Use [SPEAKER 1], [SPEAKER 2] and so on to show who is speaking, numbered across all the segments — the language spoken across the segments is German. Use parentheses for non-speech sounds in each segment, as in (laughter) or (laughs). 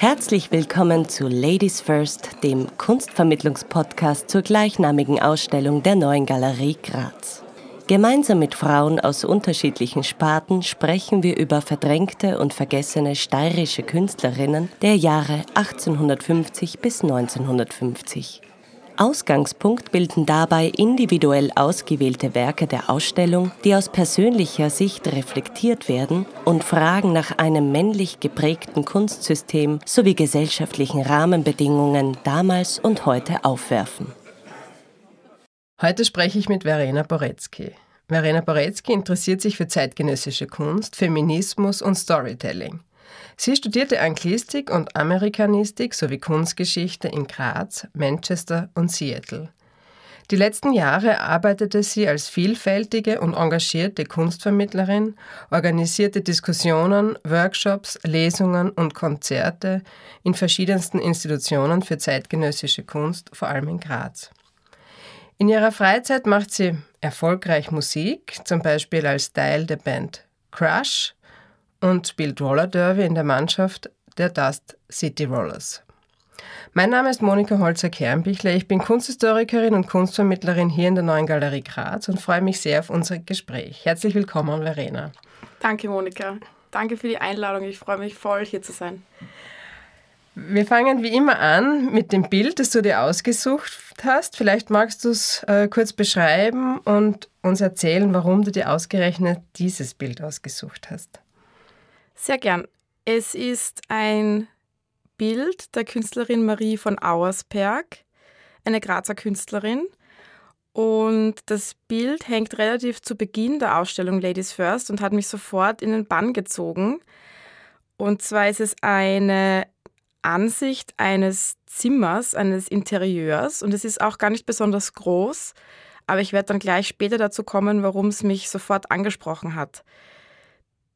[SPEAKER 1] Herzlich willkommen zu Ladies First, dem Kunstvermittlungspodcast zur gleichnamigen Ausstellung der Neuen Galerie Graz. Gemeinsam mit Frauen aus unterschiedlichen Sparten sprechen wir über verdrängte und vergessene steirische Künstlerinnen der Jahre 1850 bis 1950. Ausgangspunkt bilden dabei individuell ausgewählte Werke der Ausstellung, die aus persönlicher Sicht reflektiert werden und Fragen nach einem männlich geprägten Kunstsystem sowie gesellschaftlichen Rahmenbedingungen damals und heute aufwerfen.
[SPEAKER 2] Heute spreche ich mit Verena Boretzky. Verena Boretzky interessiert sich für zeitgenössische Kunst, Feminismus und Storytelling. Sie studierte Anglistik und Amerikanistik sowie Kunstgeschichte in Graz, Manchester und Seattle. Die letzten Jahre arbeitete sie als vielfältige und engagierte Kunstvermittlerin, organisierte Diskussionen, Workshops, Lesungen und Konzerte in verschiedensten Institutionen für zeitgenössische Kunst, vor allem in Graz. In ihrer Freizeit macht sie erfolgreich Musik, zum Beispiel als Teil der Band Crush und spielt Roller Derby in der Mannschaft der Dust City Rollers. Mein Name ist Monika Holzer-Kernbichler. Ich bin Kunsthistorikerin und Kunstvermittlerin hier in der Neuen Galerie Graz und freue mich sehr auf unser Gespräch. Herzlich willkommen, Verena.
[SPEAKER 3] Danke, Monika. Danke für die Einladung. Ich freue mich voll, hier zu sein.
[SPEAKER 2] Wir fangen wie immer an mit dem Bild, das du dir ausgesucht hast. Vielleicht magst du es äh, kurz beschreiben und uns erzählen, warum du dir ausgerechnet dieses Bild ausgesucht hast.
[SPEAKER 3] Sehr gern. Es ist ein Bild der Künstlerin Marie von Auersperg, eine Grazer Künstlerin. Und das Bild hängt relativ zu Beginn der Ausstellung Ladies First und hat mich sofort in den Bann gezogen. Und zwar ist es eine Ansicht eines Zimmers, eines Interieurs und es ist auch gar nicht besonders groß, aber ich werde dann gleich später dazu kommen, warum es mich sofort angesprochen hat.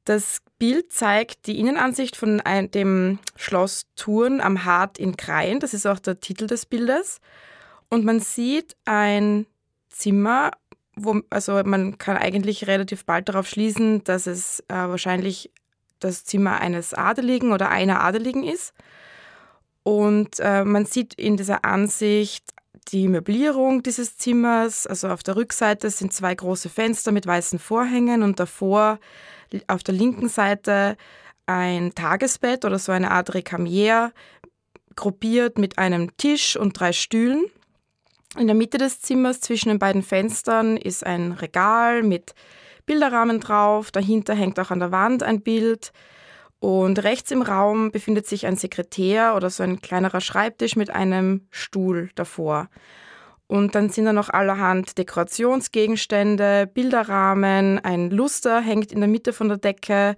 [SPEAKER 3] Das Bild zeigt die Innenansicht von dem Schloss Thurn am Hart in Krain. Das ist auch der Titel des Bildes. Und man sieht ein Zimmer, wo, also man kann eigentlich relativ bald darauf schließen, dass es äh, wahrscheinlich das Zimmer eines Adeligen oder einer Adeligen ist. Und äh, man sieht in dieser Ansicht die Möblierung dieses Zimmers. Also auf der Rückseite sind zwei große Fenster mit weißen Vorhängen und davor auf der linken Seite ein Tagesbett oder so eine Art Recamier, gruppiert mit einem Tisch und drei Stühlen. In der Mitte des Zimmers zwischen den beiden Fenstern ist ein Regal mit Bilderrahmen drauf. Dahinter hängt auch an der Wand ein Bild. Und rechts im Raum befindet sich ein Sekretär oder so ein kleinerer Schreibtisch mit einem Stuhl davor. Und dann sind da noch allerhand Dekorationsgegenstände, Bilderrahmen, ein Luster hängt in der Mitte von der Decke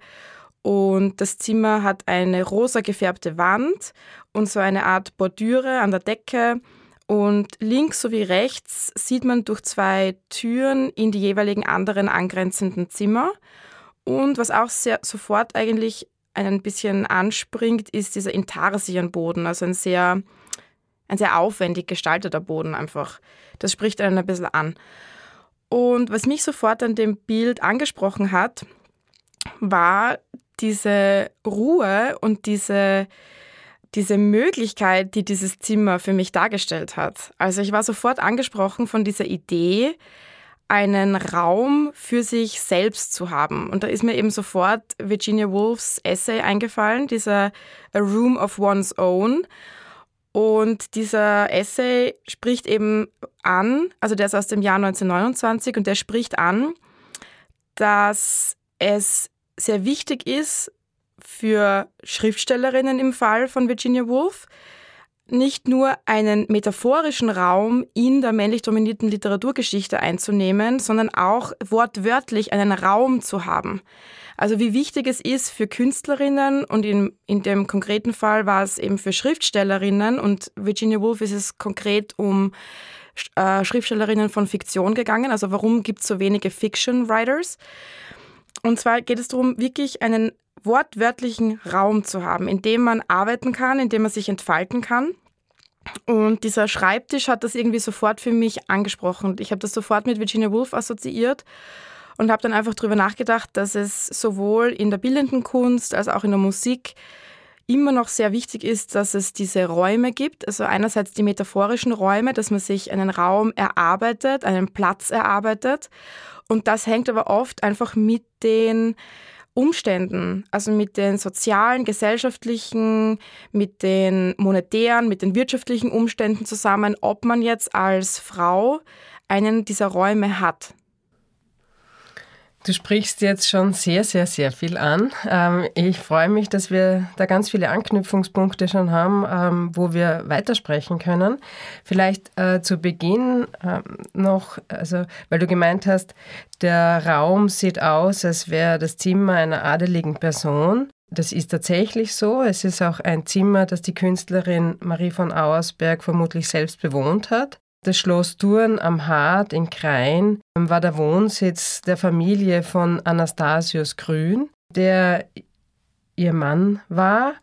[SPEAKER 3] und das Zimmer hat eine rosa gefärbte Wand und so eine Art Bordüre an der Decke. Und links sowie rechts sieht man durch zwei Türen in die jeweiligen anderen angrenzenden Zimmer. Und was auch sehr, sofort eigentlich ein bisschen anspringt, ist dieser Intarsienboden, also ein sehr ein sehr aufwendig gestalteter Boden einfach. Das spricht einen ein bisschen an. Und was mich sofort an dem Bild angesprochen hat, war diese Ruhe und diese, diese Möglichkeit, die dieses Zimmer für mich dargestellt hat. Also ich war sofort angesprochen von dieser Idee, einen Raum für sich selbst zu haben. Und da ist mir eben sofort Virginia Woolfs Essay eingefallen, dieser A Room of One's Own. Und dieser Essay spricht eben an, also der ist aus dem Jahr 1929 und der spricht an, dass es sehr wichtig ist für Schriftstellerinnen im Fall von Virginia Woolf, nicht nur einen metaphorischen Raum in der männlich dominierten Literaturgeschichte einzunehmen, sondern auch wortwörtlich einen Raum zu haben. Also wie wichtig es ist für Künstlerinnen und in, in dem konkreten Fall war es eben für Schriftstellerinnen und Virginia Woolf ist es konkret um äh, Schriftstellerinnen von Fiktion gegangen. Also warum gibt es so wenige Fiction-Writers? Und zwar geht es darum, wirklich einen wortwörtlichen Raum zu haben, in dem man arbeiten kann, in dem man sich entfalten kann. Und dieser Schreibtisch hat das irgendwie sofort für mich angesprochen. Ich habe das sofort mit Virginia Woolf assoziiert und habe dann einfach darüber nachgedacht, dass es sowohl in der bildenden Kunst als auch in der Musik immer noch sehr wichtig ist, dass es diese Räume gibt. Also einerseits die metaphorischen Räume, dass man sich einen Raum erarbeitet, einen Platz erarbeitet. Und das hängt aber oft einfach mit den Umständen, also mit den sozialen, gesellschaftlichen, mit den monetären, mit den wirtschaftlichen Umständen zusammen, ob man jetzt als Frau einen dieser Räume hat.
[SPEAKER 2] Du sprichst jetzt schon sehr, sehr, sehr viel an. Ähm, ich freue mich, dass wir da ganz viele Anknüpfungspunkte schon haben, ähm, wo wir weitersprechen können. Vielleicht äh, zu Beginn ähm, noch, also weil du gemeint hast, der Raum sieht aus, als wäre das Zimmer einer adeligen Person. Das ist tatsächlich so. Es ist auch ein Zimmer, das die Künstlerin Marie von Auersberg vermutlich selbst bewohnt hat. Das Schloss Thurn am Hart in Krain war der Wohnsitz der Familie von Anastasius Grün, der ihr Mann war,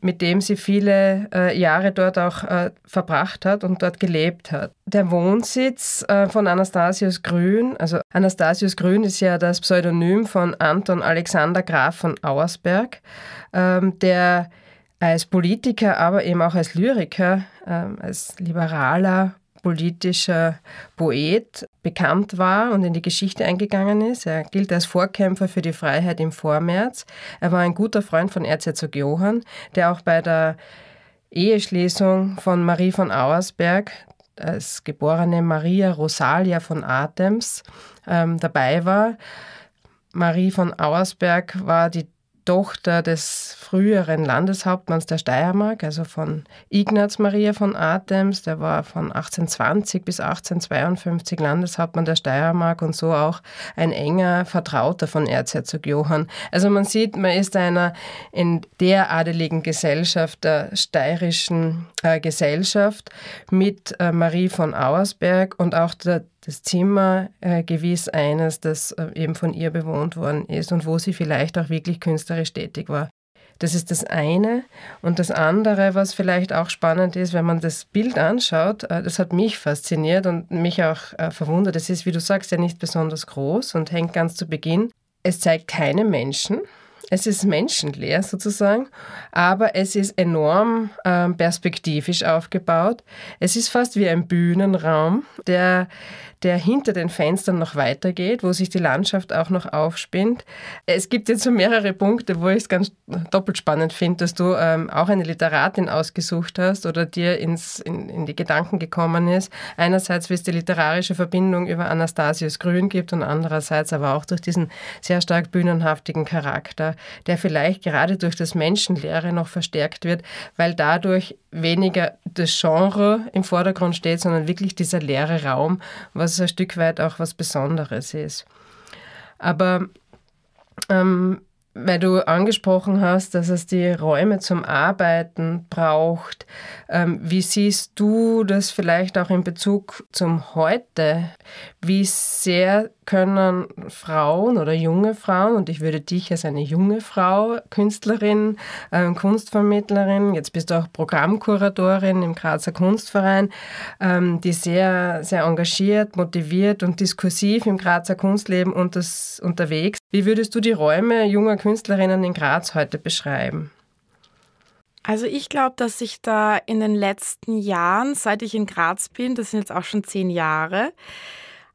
[SPEAKER 2] mit dem sie viele äh, Jahre dort auch äh, verbracht hat und dort gelebt hat. Der Wohnsitz äh, von Anastasius Grün, also Anastasius Grün ist ja das Pseudonym von Anton Alexander Graf von Auersberg, ähm, der als Politiker, aber eben auch als Lyriker, ähm, als liberaler politischer Poet bekannt war und in die Geschichte eingegangen ist. Er gilt als Vorkämpfer für die Freiheit im Vormärz. Er war ein guter Freund von Erzherzog Johann, der auch bei der Eheschließung von Marie von Auersberg als geborene Maria Rosalia von Artems ähm, dabei war. Marie von Auersberg war die Tochter des früheren Landeshauptmanns der Steiermark, also von Ignaz Maria von Artems, der war von 1820 bis 1852 Landeshauptmann der Steiermark und so auch ein enger Vertrauter von Erzherzog Johann. Also man sieht, man ist einer in der adeligen Gesellschaft, der steirischen äh, Gesellschaft mit äh, Marie von Auersberg und auch der das Zimmer äh, gewiss eines, das äh, eben von ihr bewohnt worden ist und wo sie vielleicht auch wirklich künstlerisch tätig war. Das ist das eine. Und das andere, was vielleicht auch spannend ist, wenn man das Bild anschaut, äh, das hat mich fasziniert und mich auch äh, verwundert. Es ist, wie du sagst, ja nicht besonders groß und hängt ganz zu Beginn. Es zeigt keine Menschen. Es ist menschenleer sozusagen, aber es ist enorm äh, perspektivisch aufgebaut. Es ist fast wie ein Bühnenraum, der der hinter den Fenstern noch weitergeht, wo sich die Landschaft auch noch aufspinnt. Es gibt jetzt so mehrere Punkte, wo ich es ganz doppelt spannend finde, dass du ähm, auch eine Literatin ausgesucht hast oder dir ins, in, in die Gedanken gekommen ist. Einerseits, wie es die literarische Verbindung über Anastasius Grün gibt und andererseits aber auch durch diesen sehr stark bühnenhaftigen Charakter, der vielleicht gerade durch das Menschenleere noch verstärkt wird, weil dadurch weniger das Genre im Vordergrund steht, sondern wirklich dieser leere Raum, was ein Stück weit auch was Besonderes ist. Aber ähm, weil du angesprochen hast, dass es die Räume zum Arbeiten braucht. Ähm, wie siehst du das vielleicht auch in Bezug zum Heute? Wie sehr können Frauen oder junge Frauen, und ich würde dich als eine junge Frau, Künstlerin, äh, Kunstvermittlerin, jetzt bist du auch Programmkuratorin im Grazer Kunstverein, ähm, die sehr, sehr engagiert, motiviert und diskursiv im Grazer Kunstleben unters, unterwegs. Wie würdest du die Räume junger Künstlerinnen in Graz heute beschreiben?
[SPEAKER 3] Also ich glaube, dass sich da in den letzten Jahren, seit ich in Graz bin, das sind jetzt auch schon zehn Jahre,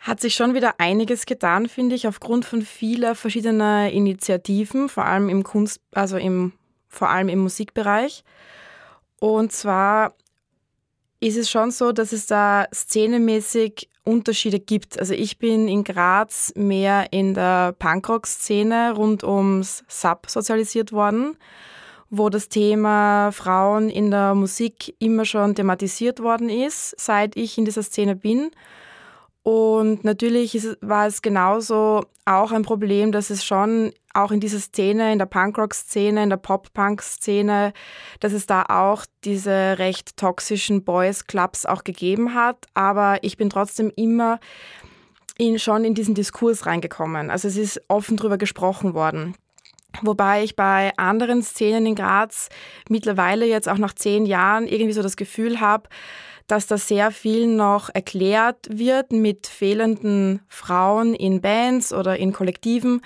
[SPEAKER 3] hat sich schon wieder einiges getan, finde ich, aufgrund von vieler verschiedener Initiativen, vor allem im Kunst, also im, vor allem im Musikbereich. Und zwar ist es schon so, dass es da szenemäßig Unterschiede gibt. Also ich bin in Graz mehr in der Punkrock-Szene rund ums Sub sozialisiert worden, wo das Thema Frauen in der Musik immer schon thematisiert worden ist, seit ich in dieser Szene bin. Und natürlich ist, war es genauso auch ein Problem, dass es schon auch in dieser Szene, in der Punkrock-Szene, in der Pop-Punk-Szene, dass es da auch diese recht toxischen Boys-Clubs auch gegeben hat. Aber ich bin trotzdem immer in, schon in diesen Diskurs reingekommen. Also es ist offen darüber gesprochen worden. Wobei ich bei anderen Szenen in Graz mittlerweile jetzt auch nach zehn Jahren irgendwie so das Gefühl habe, dass da sehr viel noch erklärt wird mit fehlenden Frauen in Bands oder in Kollektiven,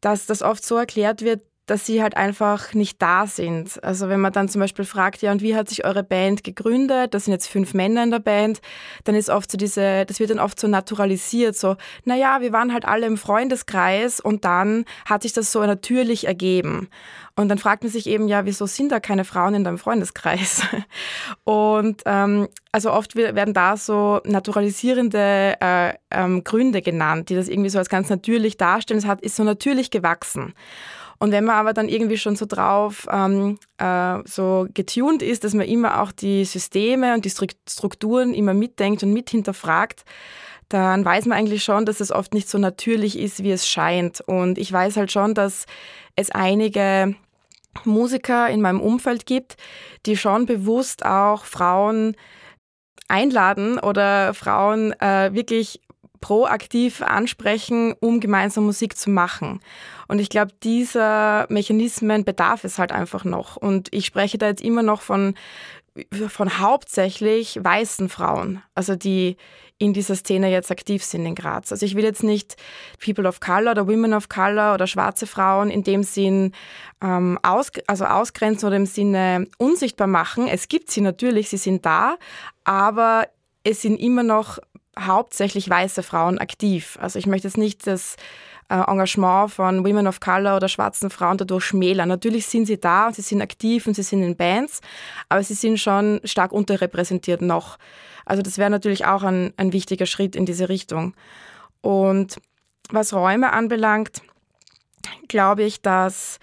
[SPEAKER 3] dass das oft so erklärt wird, dass sie halt einfach nicht da sind. Also wenn man dann zum Beispiel fragt, ja, und wie hat sich eure Band gegründet? Das sind jetzt fünf Männer in der Band, dann ist oft so diese, das wird dann oft so naturalisiert, so, naja, wir waren halt alle im Freundeskreis und dann hat sich das so natürlich ergeben. Und dann fragt man sich eben, ja, wieso sind da keine Frauen in deinem Freundeskreis? (laughs) Und ähm, also oft werden da so naturalisierende äh, ähm, Gründe genannt, die das irgendwie so als ganz natürlich darstellen. Es hat, ist so natürlich gewachsen. Und wenn man aber dann irgendwie schon so drauf ähm, äh, so getuned ist, dass man immer auch die Systeme und die Strukturen immer mitdenkt und mit hinterfragt, dann weiß man eigentlich schon, dass es oft nicht so natürlich ist, wie es scheint. Und ich weiß halt schon, dass es einige Musiker in meinem Umfeld gibt, die schon bewusst auch Frauen einladen oder Frauen äh, wirklich proaktiv ansprechen, um gemeinsam Musik zu machen. Und ich glaube, dieser Mechanismen bedarf es halt einfach noch. Und ich spreche da jetzt immer noch von, von hauptsächlich weißen Frauen, also die in dieser Szene jetzt aktiv sind in Graz. Also ich will jetzt nicht People of Color oder Women of Color oder schwarze Frauen in dem Sinn ähm, aus, also ausgrenzen oder im Sinne unsichtbar machen. Es gibt sie natürlich, sie sind da, aber es sind immer noch hauptsächlich weiße Frauen aktiv. Also ich möchte jetzt nicht das äh, Engagement von Women of Color oder schwarzen Frauen dadurch schmälern. Natürlich sind sie da und sie sind aktiv und sie sind in Bands, aber sie sind schon stark unterrepräsentiert noch. Also das wäre natürlich auch ein, ein wichtiger Schritt in diese Richtung. Und was Räume anbelangt, glaube ich, dass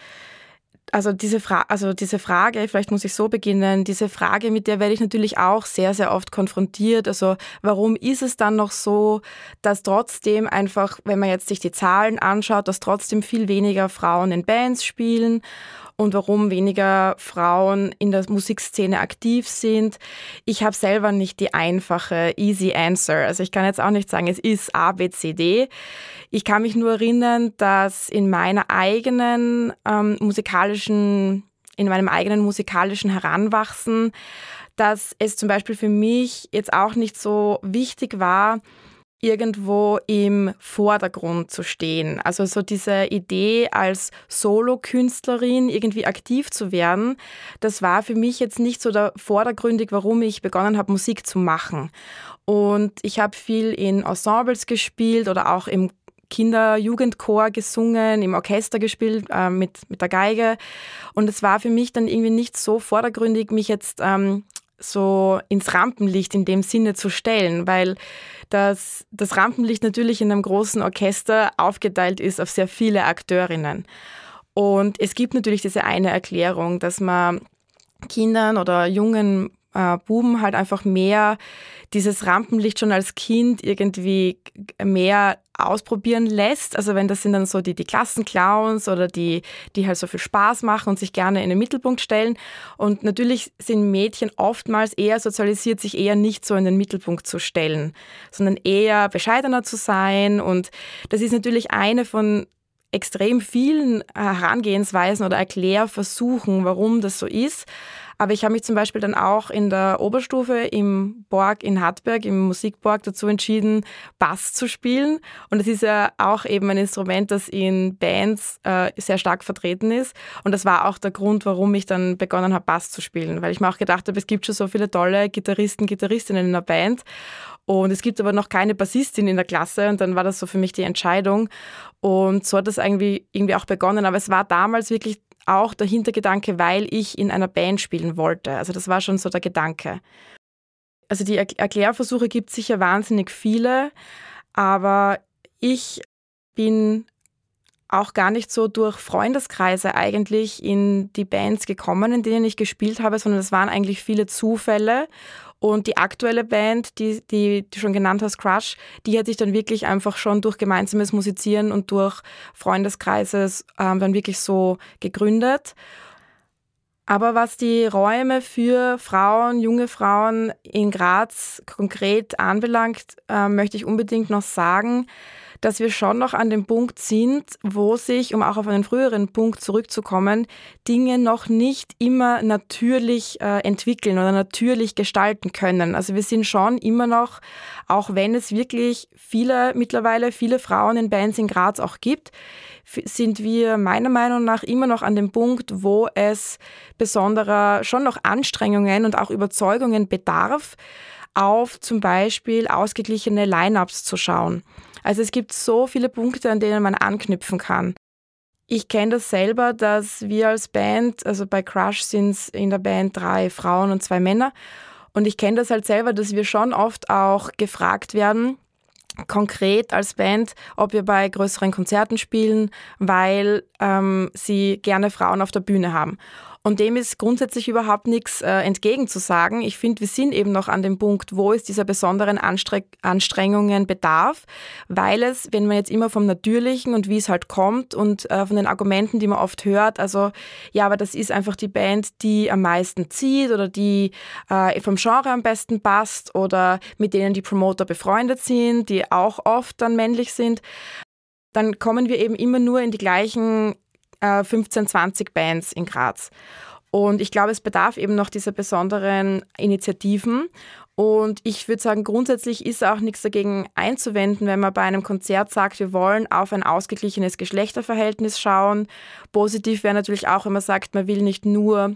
[SPEAKER 3] also diese, Fra also diese Frage, vielleicht muss ich so beginnen, diese Frage, mit der werde ich natürlich auch sehr, sehr oft konfrontiert. Also warum ist es dann noch so, dass trotzdem einfach, wenn man jetzt sich die Zahlen anschaut, dass trotzdem viel weniger Frauen in Bands spielen und warum weniger Frauen in der Musikszene aktiv sind. Ich habe selber nicht die einfache, easy answer. Also ich kann jetzt auch nicht sagen, es ist A, B, C, D. Ich kann mich nur erinnern, dass in meiner eigenen ähm, musikalischen, in meinem eigenen musikalischen Heranwachsen, dass es zum Beispiel für mich jetzt auch nicht so wichtig war, irgendwo im Vordergrund zu stehen. Also so diese Idee als Solokünstlerin irgendwie aktiv zu werden, das war für mich jetzt nicht so der vordergründig, warum ich begonnen habe, Musik zu machen. Und ich habe viel in Ensembles gespielt oder auch im Kinder-Jugendchor gesungen, im Orchester gespielt äh, mit, mit der Geige. Und es war für mich dann irgendwie nicht so vordergründig, mich jetzt ähm, so ins Rampenlicht in dem Sinne zu stellen, weil das, das Rampenlicht natürlich in einem großen Orchester aufgeteilt ist auf sehr viele Akteurinnen. Und es gibt natürlich diese eine Erklärung, dass man Kindern oder jungen äh, Buben halt einfach mehr dieses Rampenlicht schon als Kind irgendwie mehr ausprobieren lässt. Also wenn das sind dann so die, die Klassenclowns oder die, die halt so viel Spaß machen und sich gerne in den Mittelpunkt stellen. Und natürlich sind Mädchen oftmals eher sozialisiert, sich eher nicht so in den Mittelpunkt zu stellen, sondern eher bescheidener zu sein. Und das ist natürlich eine von extrem vielen Herangehensweisen oder Erklärversuchen, warum das so ist. Aber ich habe mich zum Beispiel dann auch in der Oberstufe im Borg in Hartberg, im Musikborg, dazu entschieden, Bass zu spielen. Und das ist ja auch eben ein Instrument, das in Bands äh, sehr stark vertreten ist. Und das war auch der Grund, warum ich dann begonnen habe, Bass zu spielen. Weil ich mir auch gedacht habe, es gibt schon so viele tolle Gitarristen, Gitarristinnen in der Band. Und es gibt aber noch keine Bassistin in der Klasse und dann war das so für mich die Entscheidung. Und so hat das irgendwie, irgendwie auch begonnen. Aber es war damals wirklich auch der Hintergedanke, weil ich in einer Band spielen wollte. Also das war schon so der Gedanke. Also die Erklärversuche gibt es sicher wahnsinnig viele, aber ich bin auch gar nicht so durch Freundeskreise eigentlich in die Bands gekommen, in denen ich gespielt habe, sondern es waren eigentlich viele Zufälle und die aktuelle Band, die, die du schon genannt hast, Crush, die hat sich dann wirklich einfach schon durch gemeinsames Musizieren und durch Freundeskreises ähm, dann wirklich so gegründet. Aber was die Räume für Frauen, junge Frauen in Graz konkret anbelangt, äh, möchte ich unbedingt noch sagen, dass wir schon noch an dem Punkt sind, wo sich, um auch auf einen früheren Punkt zurückzukommen, Dinge noch nicht immer natürlich äh, entwickeln oder natürlich gestalten können. Also wir sind schon immer noch, auch wenn es wirklich viele, mittlerweile viele Frauen in Bands in Graz auch gibt, sind wir meiner Meinung nach immer noch an dem Punkt, wo es besonderer schon noch Anstrengungen und auch Überzeugungen bedarf, auf zum Beispiel ausgeglichene Lineups zu schauen. Also es gibt so viele Punkte, an denen man anknüpfen kann. Ich kenne das selber, dass wir als Band, also bei Crush sind es in der Band drei Frauen und zwei Männer. Und ich kenne das halt selber, dass wir schon oft auch gefragt werden, konkret als Band, ob wir bei größeren Konzerten spielen, weil ähm, sie gerne Frauen auf der Bühne haben. Und dem ist grundsätzlich überhaupt nichts äh, entgegenzusagen. Ich finde, wir sind eben noch an dem Punkt, wo es dieser besonderen Anstre Anstrengungen bedarf, weil es, wenn man jetzt immer vom Natürlichen und wie es halt kommt und äh, von den Argumenten, die man oft hört, also ja, aber das ist einfach die Band, die am meisten zieht oder die äh, vom Genre am besten passt oder mit denen die Promoter befreundet sind, die auch oft dann männlich sind, dann kommen wir eben immer nur in die gleichen 15, äh, 20 Bands in Graz. Und ich glaube, es bedarf eben noch dieser besonderen Initiativen. Und ich würde sagen, grundsätzlich ist auch nichts dagegen einzuwenden, wenn man bei einem Konzert sagt, wir wollen auf ein ausgeglichenes Geschlechterverhältnis schauen. Positiv wäre natürlich auch, wenn man sagt, man will nicht nur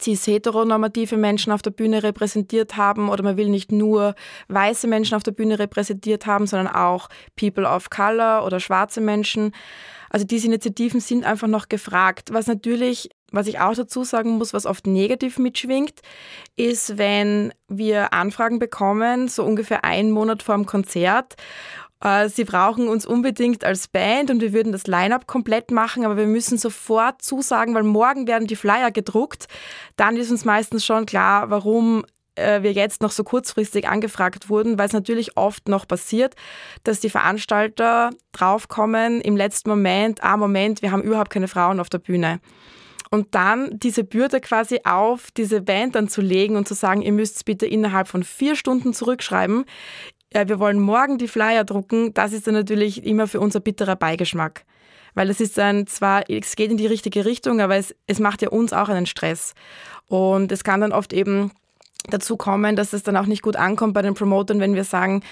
[SPEAKER 3] cis-heteronormative Menschen auf der Bühne repräsentiert haben oder man will nicht nur weiße Menschen auf der Bühne repräsentiert haben, sondern auch People of Color oder schwarze Menschen. Also diese Initiativen sind einfach noch gefragt. Was natürlich, was ich auch dazu sagen muss, was oft negativ mitschwingt, ist, wenn wir Anfragen bekommen, so ungefähr einen Monat vor dem Konzert äh, Sie brauchen uns unbedingt als Band und wir würden das Line-up komplett machen, aber wir müssen sofort zusagen, weil morgen werden die Flyer gedruckt. Dann ist uns meistens schon klar, warum äh, wir jetzt noch so kurzfristig angefragt wurden, weil es natürlich oft noch passiert, dass die Veranstalter draufkommen im letzten Moment, ah Moment, wir haben überhaupt keine Frauen auf der Bühne. Und dann diese Bürde quasi auf diese Band dann zu legen und zu sagen, ihr müsst es bitte innerhalb von vier Stunden zurückschreiben. Äh, wir wollen morgen die Flyer drucken. Das ist dann natürlich immer für uns ein bitterer Beigeschmack. Weil es ist dann zwar, es geht in die richtige Richtung, aber es, es macht ja uns auch einen Stress. Und es kann dann oft eben dazu kommen, dass es dann auch nicht gut ankommt bei den Promotern, wenn wir sagen,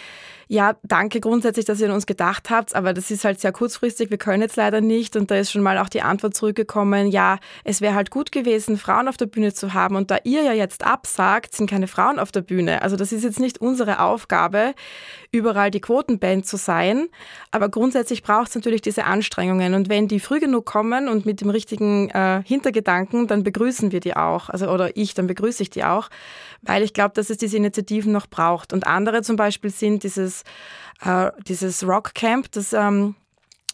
[SPEAKER 3] ja, danke grundsätzlich, dass ihr an uns gedacht habt, aber das ist halt sehr kurzfristig, wir können jetzt leider nicht. Und da ist schon mal auch die Antwort zurückgekommen, ja, es wäre halt gut gewesen, Frauen auf der Bühne zu haben. Und da ihr ja jetzt absagt, sind keine Frauen auf der Bühne. Also das ist jetzt nicht unsere Aufgabe, überall die Quotenband zu sein. Aber grundsätzlich braucht es natürlich diese Anstrengungen. Und wenn die früh genug kommen und mit dem richtigen äh, Hintergedanken, dann begrüßen wir die auch. Also, oder ich, dann begrüße ich die auch, weil ich glaube, dass es diese Initiativen noch braucht. Und andere zum Beispiel sind dieses, äh, dieses Rockcamp, das ähm,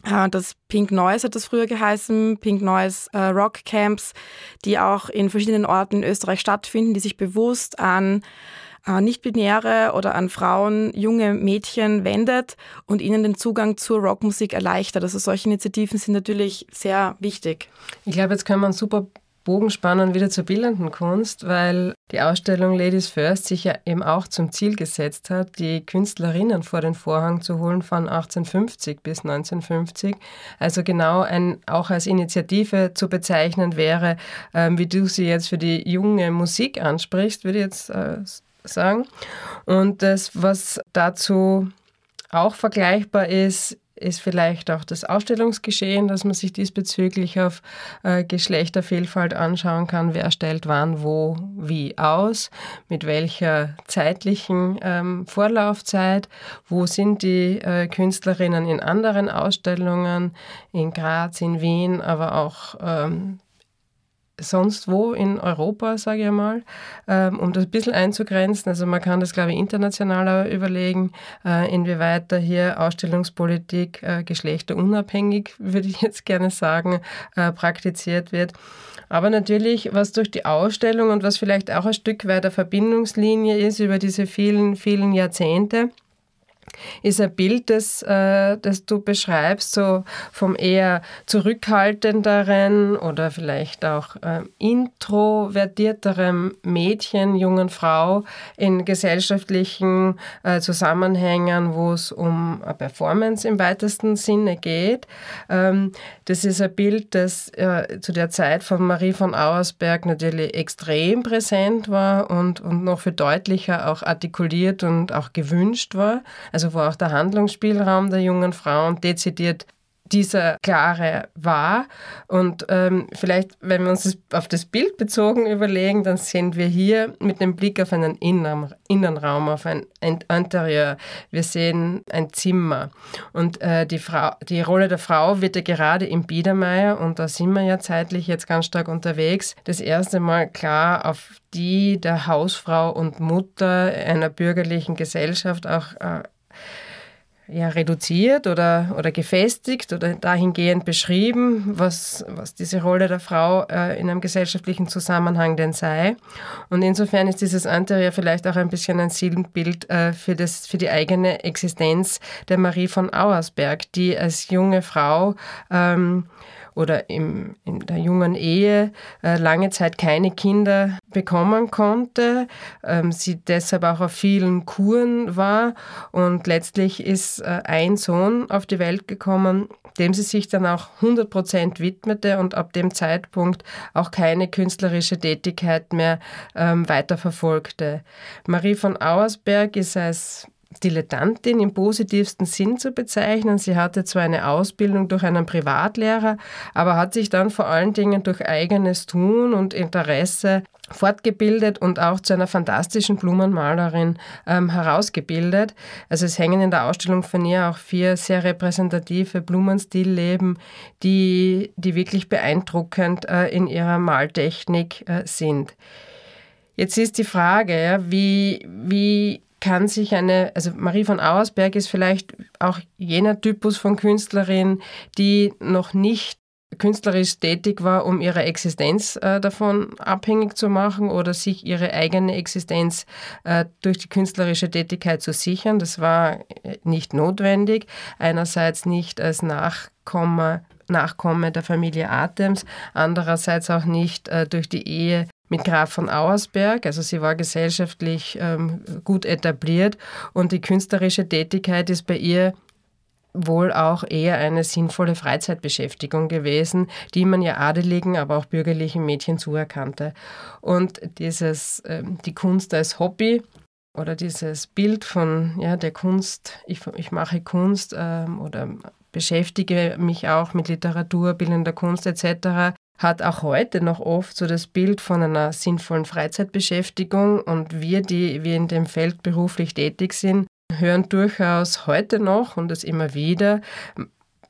[SPEAKER 3] äh, das Pink Noise hat das früher geheißen, Pink Noise äh, Rock Camps, die auch in verschiedenen Orten in Österreich stattfinden, die sich bewusst an nicht-binäre oder an Frauen, junge Mädchen wendet und ihnen den Zugang zur Rockmusik erleichtert. Also solche Initiativen sind natürlich sehr wichtig.
[SPEAKER 2] Ich glaube, jetzt können wir einen super Bogen spannen wieder zur bildenden Kunst, weil die Ausstellung Ladies First sich ja eben auch zum Ziel gesetzt hat, die Künstlerinnen vor den Vorhang zu holen von 1850 bis 1950. Also genau ein, auch als Initiative zu bezeichnen wäre, äh, wie du sie jetzt für die junge Musik ansprichst, würde jetzt äh, sagen. Und das, was dazu auch vergleichbar ist, ist vielleicht auch das Ausstellungsgeschehen, dass man sich diesbezüglich auf äh, Geschlechtervielfalt anschauen kann. Wer stellt wann, wo, wie aus, mit welcher zeitlichen ähm, Vorlaufzeit, wo sind die äh, Künstlerinnen in anderen Ausstellungen, in Graz, in Wien, aber auch ähm, sonst wo in Europa, sage ich mal, ähm, um das ein bisschen einzugrenzen. Also man kann das, glaube ich, internationaler überlegen, äh, inwieweit da hier Ausstellungspolitik äh, geschlechterunabhängig, würde ich jetzt gerne sagen, äh, praktiziert wird. Aber natürlich, was durch die Ausstellung und was vielleicht auch ein Stück weit eine Verbindungslinie ist über diese vielen, vielen Jahrzehnte, ist ein Bild, das, äh, das du beschreibst, so vom eher zurückhaltenderen oder vielleicht auch äh, introvertierterem Mädchen, jungen Frau in gesellschaftlichen äh, Zusammenhängen, wo es um eine Performance im weitesten Sinne geht. Ähm, das ist ein Bild, das äh, zu der Zeit von Marie von Auersberg natürlich extrem präsent war und, und noch viel deutlicher auch artikuliert und auch gewünscht war. Also wo auch der Handlungsspielraum der jungen Frauen dezidiert dieser klare war. Und ähm, vielleicht, wenn wir uns das auf das Bild bezogen überlegen, dann sehen wir hier mit dem Blick auf einen Innern, Innenraum, auf ein Interieur. Wir sehen ein Zimmer. Und äh, die, Frau, die Rolle der Frau wird ja gerade im Biedermeier, und da sind wir ja zeitlich jetzt ganz stark unterwegs, das erste Mal klar auf die der Hausfrau und Mutter einer bürgerlichen Gesellschaft auch äh, ja, reduziert oder, oder gefestigt oder dahingehend beschrieben, was, was diese Rolle der Frau äh, in einem gesellschaftlichen Zusammenhang denn sei. Und insofern ist dieses Anterior vielleicht auch ein bisschen ein Sinnbild äh, für, das, für die eigene Existenz der Marie von Auersberg, die als junge Frau ähm, oder im, in der jungen Ehe äh, lange Zeit keine Kinder bekommen konnte, ähm, sie deshalb auch auf vielen Kuren war und letztlich ist äh, ein Sohn auf die Welt gekommen, dem sie sich dann auch 100 Prozent widmete und ab dem Zeitpunkt auch keine künstlerische Tätigkeit mehr ähm, weiterverfolgte. Marie von Auersberg ist als Dilettantin im positivsten Sinn zu bezeichnen. Sie hatte zwar eine Ausbildung durch einen Privatlehrer, aber hat sich dann vor allen Dingen durch eigenes Tun und Interesse fortgebildet und auch zu einer fantastischen Blumenmalerin ähm, herausgebildet. Also es hängen in der Ausstellung von ihr auch vier sehr repräsentative Blumenstillleben, die, die wirklich beeindruckend äh, in ihrer Maltechnik äh, sind. Jetzt ist die Frage, ja, wie, wie kann sich eine, also Marie von Auersberg ist vielleicht auch jener Typus von Künstlerin, die noch nicht künstlerisch tätig war, um ihre Existenz äh, davon abhängig zu machen oder sich ihre eigene Existenz äh, durch die künstlerische Tätigkeit zu sichern. Das war äh, nicht notwendig. Einerseits nicht als Nachkomme, Nachkomme der Familie Atems, andererseits auch nicht äh, durch die Ehe mit Graf von Auersberg. Also sie war gesellschaftlich ähm, gut etabliert und die künstlerische Tätigkeit ist bei ihr wohl auch eher eine sinnvolle Freizeitbeschäftigung gewesen, die man ja adeligen, aber auch bürgerlichen Mädchen zuerkannte. Und dieses, ähm, die Kunst als Hobby oder dieses Bild von ja, der Kunst, ich, ich mache Kunst ähm, oder beschäftige mich auch mit Literatur, bildender Kunst etc., hat auch heute noch oft so das Bild von einer sinnvollen Freizeitbeschäftigung und wir, die wir in dem Feld beruflich tätig sind, hören durchaus heute noch und das immer wieder,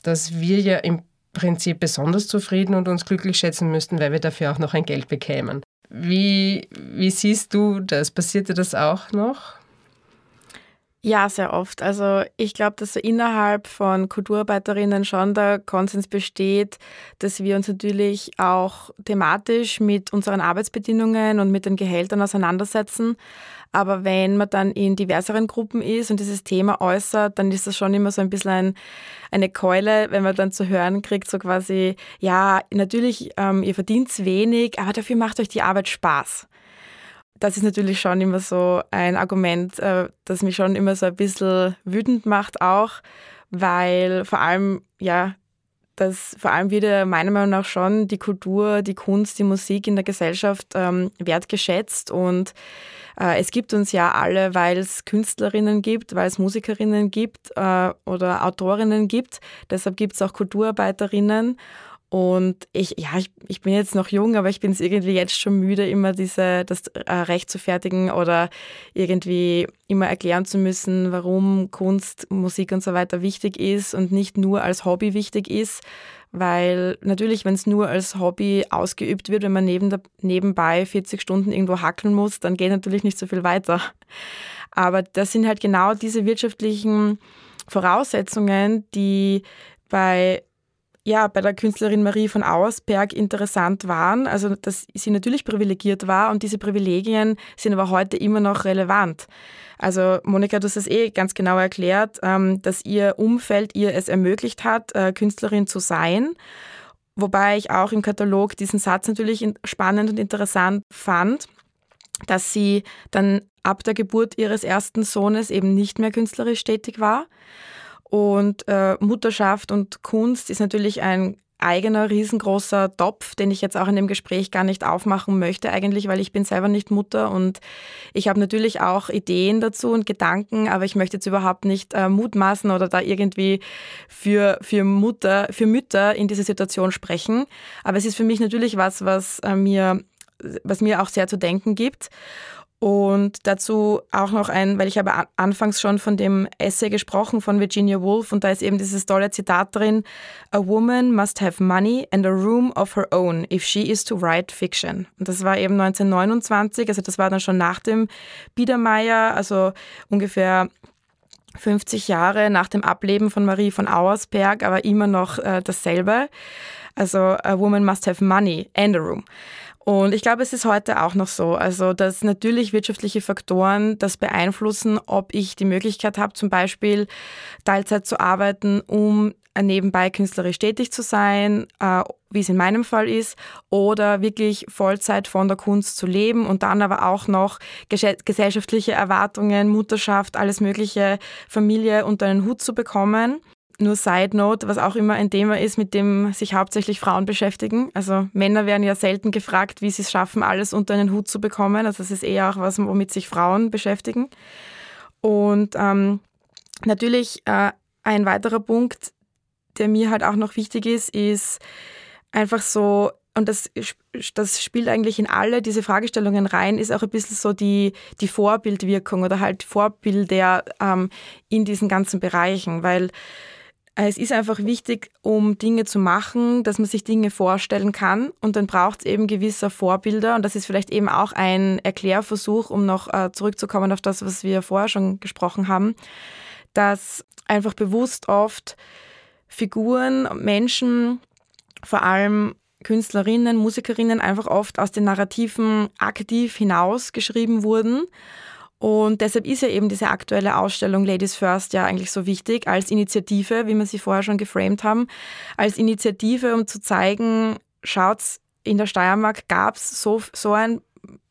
[SPEAKER 2] dass wir ja im Prinzip besonders zufrieden und uns glücklich schätzen müssten, weil wir dafür auch noch ein Geld bekämen. Wie, wie siehst du das? Passierte das auch noch?
[SPEAKER 3] Ja, sehr oft. Also ich glaube, dass so innerhalb von Kulturarbeiterinnen schon der Konsens besteht, dass wir uns natürlich auch thematisch mit unseren Arbeitsbedingungen und mit den Gehältern auseinandersetzen. Aber wenn man dann in diverseren Gruppen ist und dieses Thema äußert, dann ist das schon immer so ein bisschen ein, eine Keule, wenn man dann zu hören kriegt, so quasi, ja, natürlich, ähm, ihr verdient wenig, aber dafür macht euch die Arbeit Spaß das ist natürlich schon immer so ein Argument, äh, das mich schon immer so ein bisschen wütend macht auch, weil vor allem, ja, dass vor allem wieder meiner Meinung nach schon die Kultur, die Kunst, die Musik in der Gesellschaft ähm, wertgeschätzt und äh, es gibt uns ja alle, weil es Künstlerinnen gibt, weil es Musikerinnen gibt äh, oder Autorinnen gibt. Deshalb gibt es auch Kulturarbeiterinnen und ich, ja, ich, ich bin jetzt noch jung, aber ich bin es irgendwie jetzt schon müde, immer diese, das äh, Recht zu fertigen oder irgendwie immer erklären zu müssen, warum Kunst, Musik und so weiter wichtig ist und nicht nur als Hobby wichtig ist. Weil natürlich, wenn es nur als Hobby ausgeübt wird, wenn man neben der, nebenbei 40 Stunden irgendwo hackeln muss, dann geht natürlich nicht so viel weiter. Aber das sind halt genau diese wirtschaftlichen Voraussetzungen, die bei ja, bei der Künstlerin Marie von Auersberg interessant waren. Also, dass sie natürlich privilegiert war und diese Privilegien sind aber heute immer noch relevant. Also, Monika, du hast es eh ganz genau erklärt, ähm, dass ihr Umfeld ihr es ermöglicht hat, äh, Künstlerin zu sein. Wobei ich auch im Katalog diesen Satz natürlich spannend und interessant fand, dass sie dann ab der Geburt ihres ersten Sohnes eben nicht mehr künstlerisch tätig war. Und äh, Mutterschaft und Kunst ist natürlich ein eigener riesengroßer Topf, den ich jetzt auch in dem Gespräch gar nicht aufmachen möchte eigentlich, weil ich bin selber nicht Mutter und ich habe natürlich auch Ideen dazu und Gedanken, aber ich möchte jetzt überhaupt nicht äh, mutmaßen oder da irgendwie für, für Mutter, für Mütter in dieser Situation sprechen. Aber es ist für mich natürlich was, was äh, mir was mir auch sehr zu denken gibt. Und dazu auch noch ein, weil ich habe anfangs schon von dem Essay gesprochen von Virginia Woolf und da ist eben dieses tolle Zitat drin, A woman must have money and a room of her own if she is to write fiction. Und das war eben 1929, also das war dann schon nach dem Biedermeier, also ungefähr 50 Jahre nach dem Ableben von Marie von Auersberg, aber immer noch äh, dasselbe. Also a woman must have money and a room. Und ich glaube, es ist heute auch noch so, also dass natürlich wirtschaftliche Faktoren das beeinflussen, ob ich die Möglichkeit habe, zum Beispiel Teilzeit zu arbeiten, um nebenbei künstlerisch tätig zu sein, äh, wie es in meinem Fall ist, oder wirklich Vollzeit von der Kunst zu leben und dann aber auch noch gesellschaftliche Erwartungen, Mutterschaft, alles Mögliche, Familie unter einen Hut zu bekommen nur Side Note, was auch immer ein Thema ist, mit dem sich hauptsächlich Frauen beschäftigen. Also Männer werden ja selten gefragt, wie sie es schaffen, alles unter einen Hut zu bekommen. Also das ist eher auch was, womit sich Frauen beschäftigen. Und ähm, natürlich äh, ein weiterer Punkt, der mir halt auch noch wichtig ist, ist einfach so, und das, das spielt eigentlich in alle diese Fragestellungen rein, ist auch ein bisschen so die, die Vorbildwirkung oder halt Vorbilder ähm, in diesen ganzen Bereichen, weil es ist einfach wichtig, um Dinge zu machen, dass man sich Dinge vorstellen kann. Und dann braucht es eben gewisse Vorbilder. Und das ist vielleicht eben auch ein Erklärversuch, um noch äh, zurückzukommen auf das, was wir vorher schon gesprochen haben, dass einfach bewusst oft Figuren, Menschen, vor allem Künstlerinnen, Musikerinnen einfach oft aus den Narrativen aktiv hinausgeschrieben wurden und deshalb ist ja eben diese aktuelle Ausstellung Ladies First ja eigentlich so wichtig als Initiative, wie wir sie vorher schon geframed haben, als Initiative, um zu zeigen, schaut's, in der Steiermark gab es so, so ein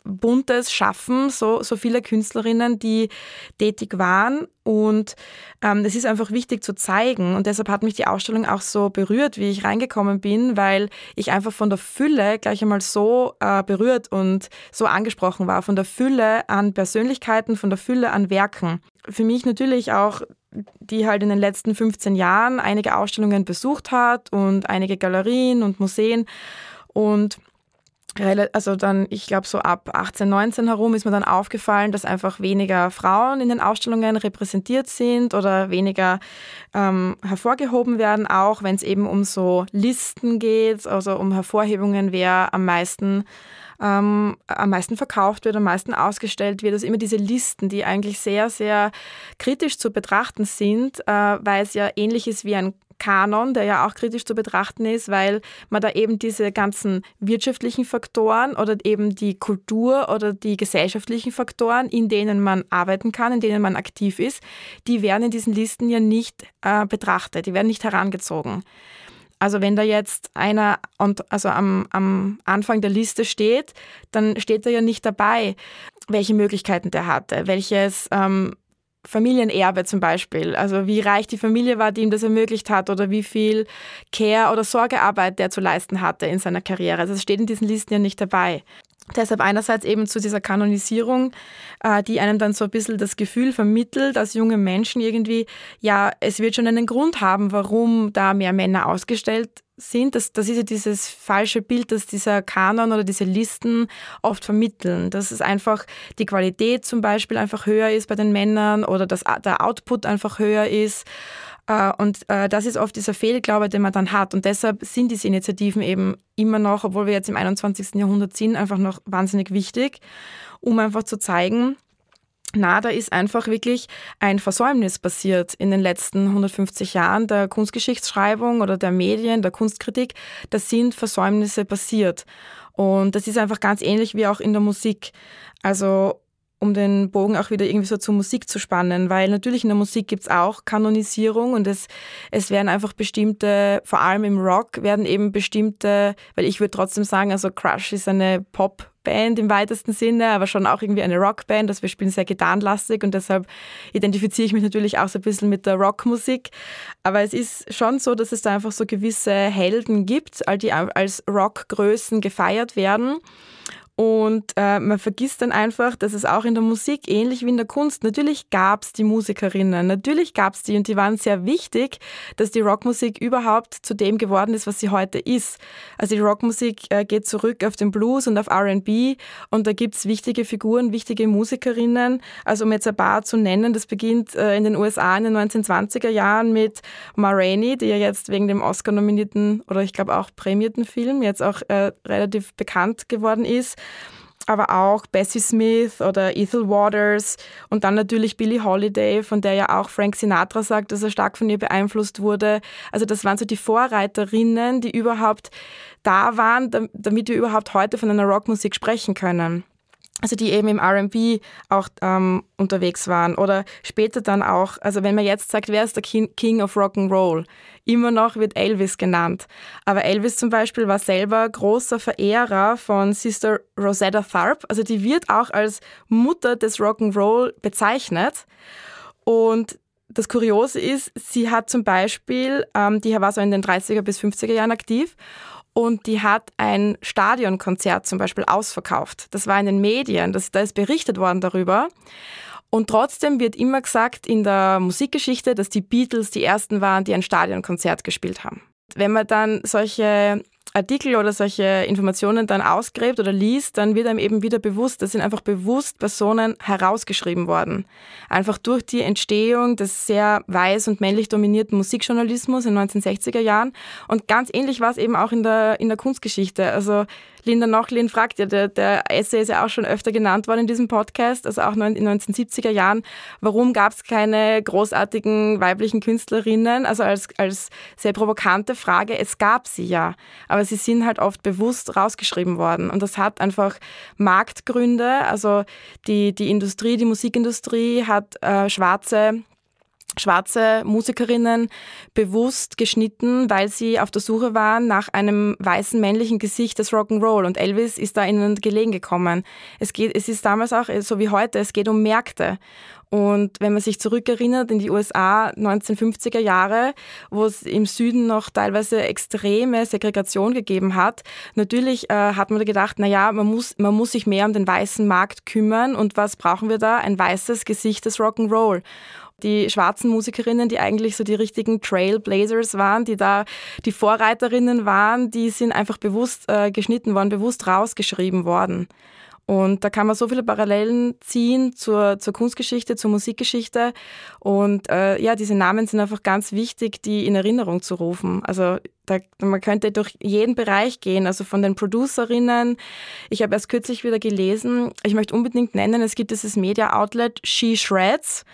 [SPEAKER 3] buntes Schaffen, so, so viele Künstlerinnen, die tätig waren. Und ähm, das ist einfach wichtig zu zeigen. Und deshalb hat mich die Ausstellung auch so berührt, wie ich reingekommen bin, weil ich einfach von der Fülle gleich einmal so äh, berührt und so angesprochen war. Von der Fülle an Persönlichkeiten, von der Fülle an Werken. Für mich natürlich auch die halt in den letzten 15 Jahren einige Ausstellungen besucht hat und einige Galerien und Museen. Und also dann, ich glaube, so ab 18, 19 herum ist mir dann aufgefallen, dass einfach weniger Frauen in den Ausstellungen repräsentiert sind oder weniger ähm, hervorgehoben werden, auch wenn es eben um so Listen geht, also um Hervorhebungen, wer am meisten ähm, am meisten verkauft wird, am meisten ausgestellt wird. Also immer diese Listen, die eigentlich sehr, sehr kritisch zu betrachten sind, äh, weil es ja ähnlich ist wie ein Kanon, der ja auch kritisch zu betrachten ist, weil man da eben diese ganzen wirtschaftlichen Faktoren oder eben die Kultur oder die gesellschaftlichen Faktoren, in denen man arbeiten kann, in denen man aktiv ist, die werden in diesen Listen ja nicht äh, betrachtet, die werden nicht herangezogen. Also wenn da jetzt einer und also am, am Anfang der Liste steht, dann steht da ja nicht dabei, welche Möglichkeiten der hatte, welches ähm, Familienerbe zum Beispiel. Also wie reich die Familie war, die ihm das ermöglicht hat oder wie viel Care- oder Sorgearbeit der zu leisten hatte in seiner Karriere. Also das steht in diesen Listen ja nicht dabei. Deshalb einerseits eben zu dieser Kanonisierung, äh, die einem dann so ein bisschen das Gefühl vermittelt, dass junge Menschen irgendwie, ja, es wird schon einen Grund haben, warum da mehr Männer ausgestellt sind. Das, das ist ja dieses falsche Bild, das dieser Kanon oder diese Listen oft vermitteln. Dass es einfach die Qualität zum Beispiel einfach höher ist bei den Männern oder dass der Output einfach höher ist. Äh, und äh, das ist oft dieser Fehlglaube, den man dann hat. Und deshalb sind diese Initiativen eben immer noch, obwohl wir jetzt im 21. Jahrhundert sind, einfach noch wahnsinnig wichtig, um einfach zu zeigen, Na, da ist einfach wirklich ein Versäumnis passiert in den letzten 150 Jahren der Kunstgeschichtsschreibung oder der Medien, der Kunstkritik. Da sind Versäumnisse passiert. Und das ist einfach ganz ähnlich wie auch in der Musik. Also um den Bogen auch wieder irgendwie so zur Musik zu spannen, weil natürlich in der Musik gibt es auch Kanonisierung und es, es werden einfach bestimmte, vor allem im Rock, werden eben bestimmte, weil ich würde trotzdem sagen, also Crush ist eine Popband im weitesten Sinne, aber schon auch irgendwie eine Rockband. Also wir spielen sehr gitarrenlastig und deshalb identifiziere ich mich natürlich auch so ein bisschen mit der Rockmusik. Aber es ist schon so, dass es da einfach so gewisse Helden gibt, die als Rockgrößen gefeiert werden. Und äh, man vergisst dann einfach, dass es auch in der Musik ähnlich wie in der Kunst, natürlich gab es die Musikerinnen, natürlich gab es die und die waren sehr wichtig, dass die Rockmusik überhaupt zu dem geworden ist, was sie heute ist. Also die Rockmusik äh, geht zurück auf den Blues und auf RB und da gibt es wichtige Figuren, wichtige Musikerinnen. Also um jetzt ein paar zu nennen, das beginnt äh, in den USA in den 1920er Jahren mit Ma Rainey, die ja jetzt wegen dem Oscar-nominierten oder ich glaube auch prämierten Film jetzt auch äh, relativ bekannt geworden ist aber auch Bessie Smith oder Ethel Waters und dann natürlich Billie Holiday, von der ja auch Frank Sinatra sagt, dass er stark von ihr beeinflusst wurde. Also das waren so die Vorreiterinnen, die überhaupt da waren, damit wir überhaupt heute von einer Rockmusik sprechen können also die eben im RB auch ähm, unterwegs waren. Oder später dann auch, also wenn man jetzt sagt, wer ist der King of Rock'n'Roll? Immer noch wird Elvis genannt. Aber Elvis zum Beispiel war selber großer Verehrer von Sister Rosetta Tharpe. Also die wird auch als Mutter des Rock'n'Roll bezeichnet. Und das Kuriose ist, sie hat zum Beispiel, ähm, die war so in den 30er bis 50er Jahren aktiv und die hat ein Stadionkonzert zum Beispiel ausverkauft. Das war in den Medien, das, da ist berichtet worden darüber. Und trotzdem wird immer gesagt in der Musikgeschichte, dass die Beatles die ersten waren, die ein Stadionkonzert gespielt haben. Wenn man dann solche Artikel oder solche Informationen dann ausgräbt oder liest, dann wird einem eben wieder bewusst, da sind einfach bewusst Personen herausgeschrieben worden. Einfach durch die Entstehung des sehr weiß und männlich dominierten Musikjournalismus in den 1960er Jahren. Und ganz ähnlich war es eben auch in der, in der Kunstgeschichte. Also Linda Nochlin fragt ja, der, der Essay ist ja auch schon öfter genannt worden in diesem Podcast, also auch in den 1970er Jahren, warum gab es keine großartigen weiblichen Künstlerinnen? Also als, als sehr provokante Frage, es gab sie ja, aber sie sind halt oft bewusst rausgeschrieben worden. Und das hat einfach Marktgründe, also die, die Industrie, die Musikindustrie hat äh, schwarze schwarze Musikerinnen bewusst geschnitten, weil sie auf der Suche waren nach einem weißen männlichen Gesicht des Rock'n'Roll und Elvis ist da ihnen gelegen gekommen. Es geht, es ist damals auch so wie heute, es geht um Märkte. Und wenn man sich zurückerinnert in die USA 1950er Jahre, wo es im Süden noch teilweise extreme Segregation gegeben hat, natürlich äh, hat man gedacht, na ja, man muss, man muss sich mehr um den weißen Markt kümmern und was brauchen wir da? Ein weißes Gesicht des Rock'n'Roll die schwarzen Musikerinnen, die eigentlich so die richtigen Trailblazers waren, die da die Vorreiterinnen waren, die sind einfach bewusst äh, geschnitten worden, bewusst rausgeschrieben worden. Und da kann man so viele Parallelen ziehen zur, zur Kunstgeschichte, zur Musikgeschichte. Und äh, ja, diese Namen sind einfach ganz wichtig, die in Erinnerung zu rufen. Also da, man könnte durch jeden Bereich gehen, also von den Producerinnen. Ich habe erst kürzlich wieder gelesen, ich möchte unbedingt nennen, es gibt dieses Media-Outlet She Shreds.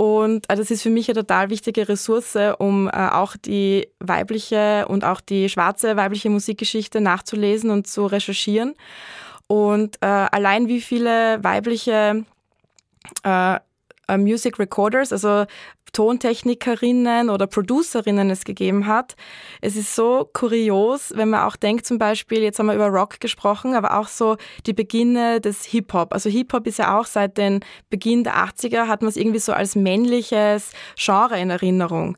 [SPEAKER 3] Und das ist für mich eine total wichtige Ressource, um äh, auch die weibliche und auch die schwarze weibliche Musikgeschichte nachzulesen und zu recherchieren. Und äh, allein wie viele weibliche äh, Music Recorders, also Tontechnikerinnen oder Producerinnen es gegeben hat. Es ist so kurios, wenn man auch denkt, zum Beispiel, jetzt haben wir über Rock gesprochen, aber auch so die Beginne des Hip-Hop. Also Hip-Hop ist ja auch seit den Beginn der 80er, hat man es irgendwie so als männliches Genre in Erinnerung.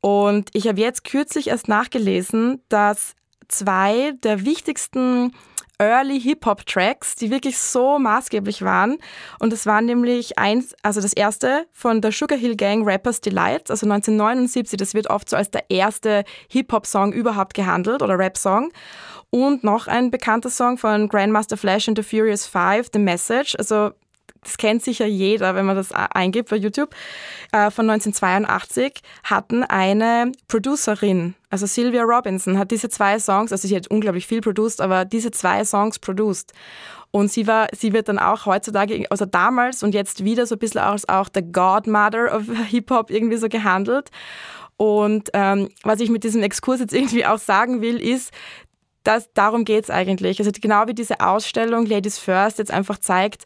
[SPEAKER 3] Und ich habe jetzt kürzlich erst nachgelesen, dass zwei der wichtigsten Early Hip-Hop-Tracks, die wirklich so maßgeblich waren. Und das war nämlich eins, also das erste von der Sugar Hill Gang Rappers Delight, also 1979. Das wird oft so als der erste Hip-Hop-Song überhaupt gehandelt oder Rap-Song. Und noch ein bekannter Song von Grandmaster Flash and the Furious Five, The Message. Also das kennt sicher jeder, wenn man das eingibt bei YouTube, äh, von 1982, hatten eine Producerin, also Sylvia Robinson, hat diese zwei Songs, also sie hat unglaublich viel produced, aber diese zwei Songs produced. Und sie war, sie wird dann auch heutzutage, also damals und jetzt wieder so ein bisschen als auch the Godmother of (laughs) Hip-Hop irgendwie so gehandelt. Und ähm, was ich mit diesem Exkurs jetzt irgendwie auch sagen will, ist, dass darum geht es eigentlich. Also genau wie diese Ausstellung Ladies First jetzt einfach zeigt,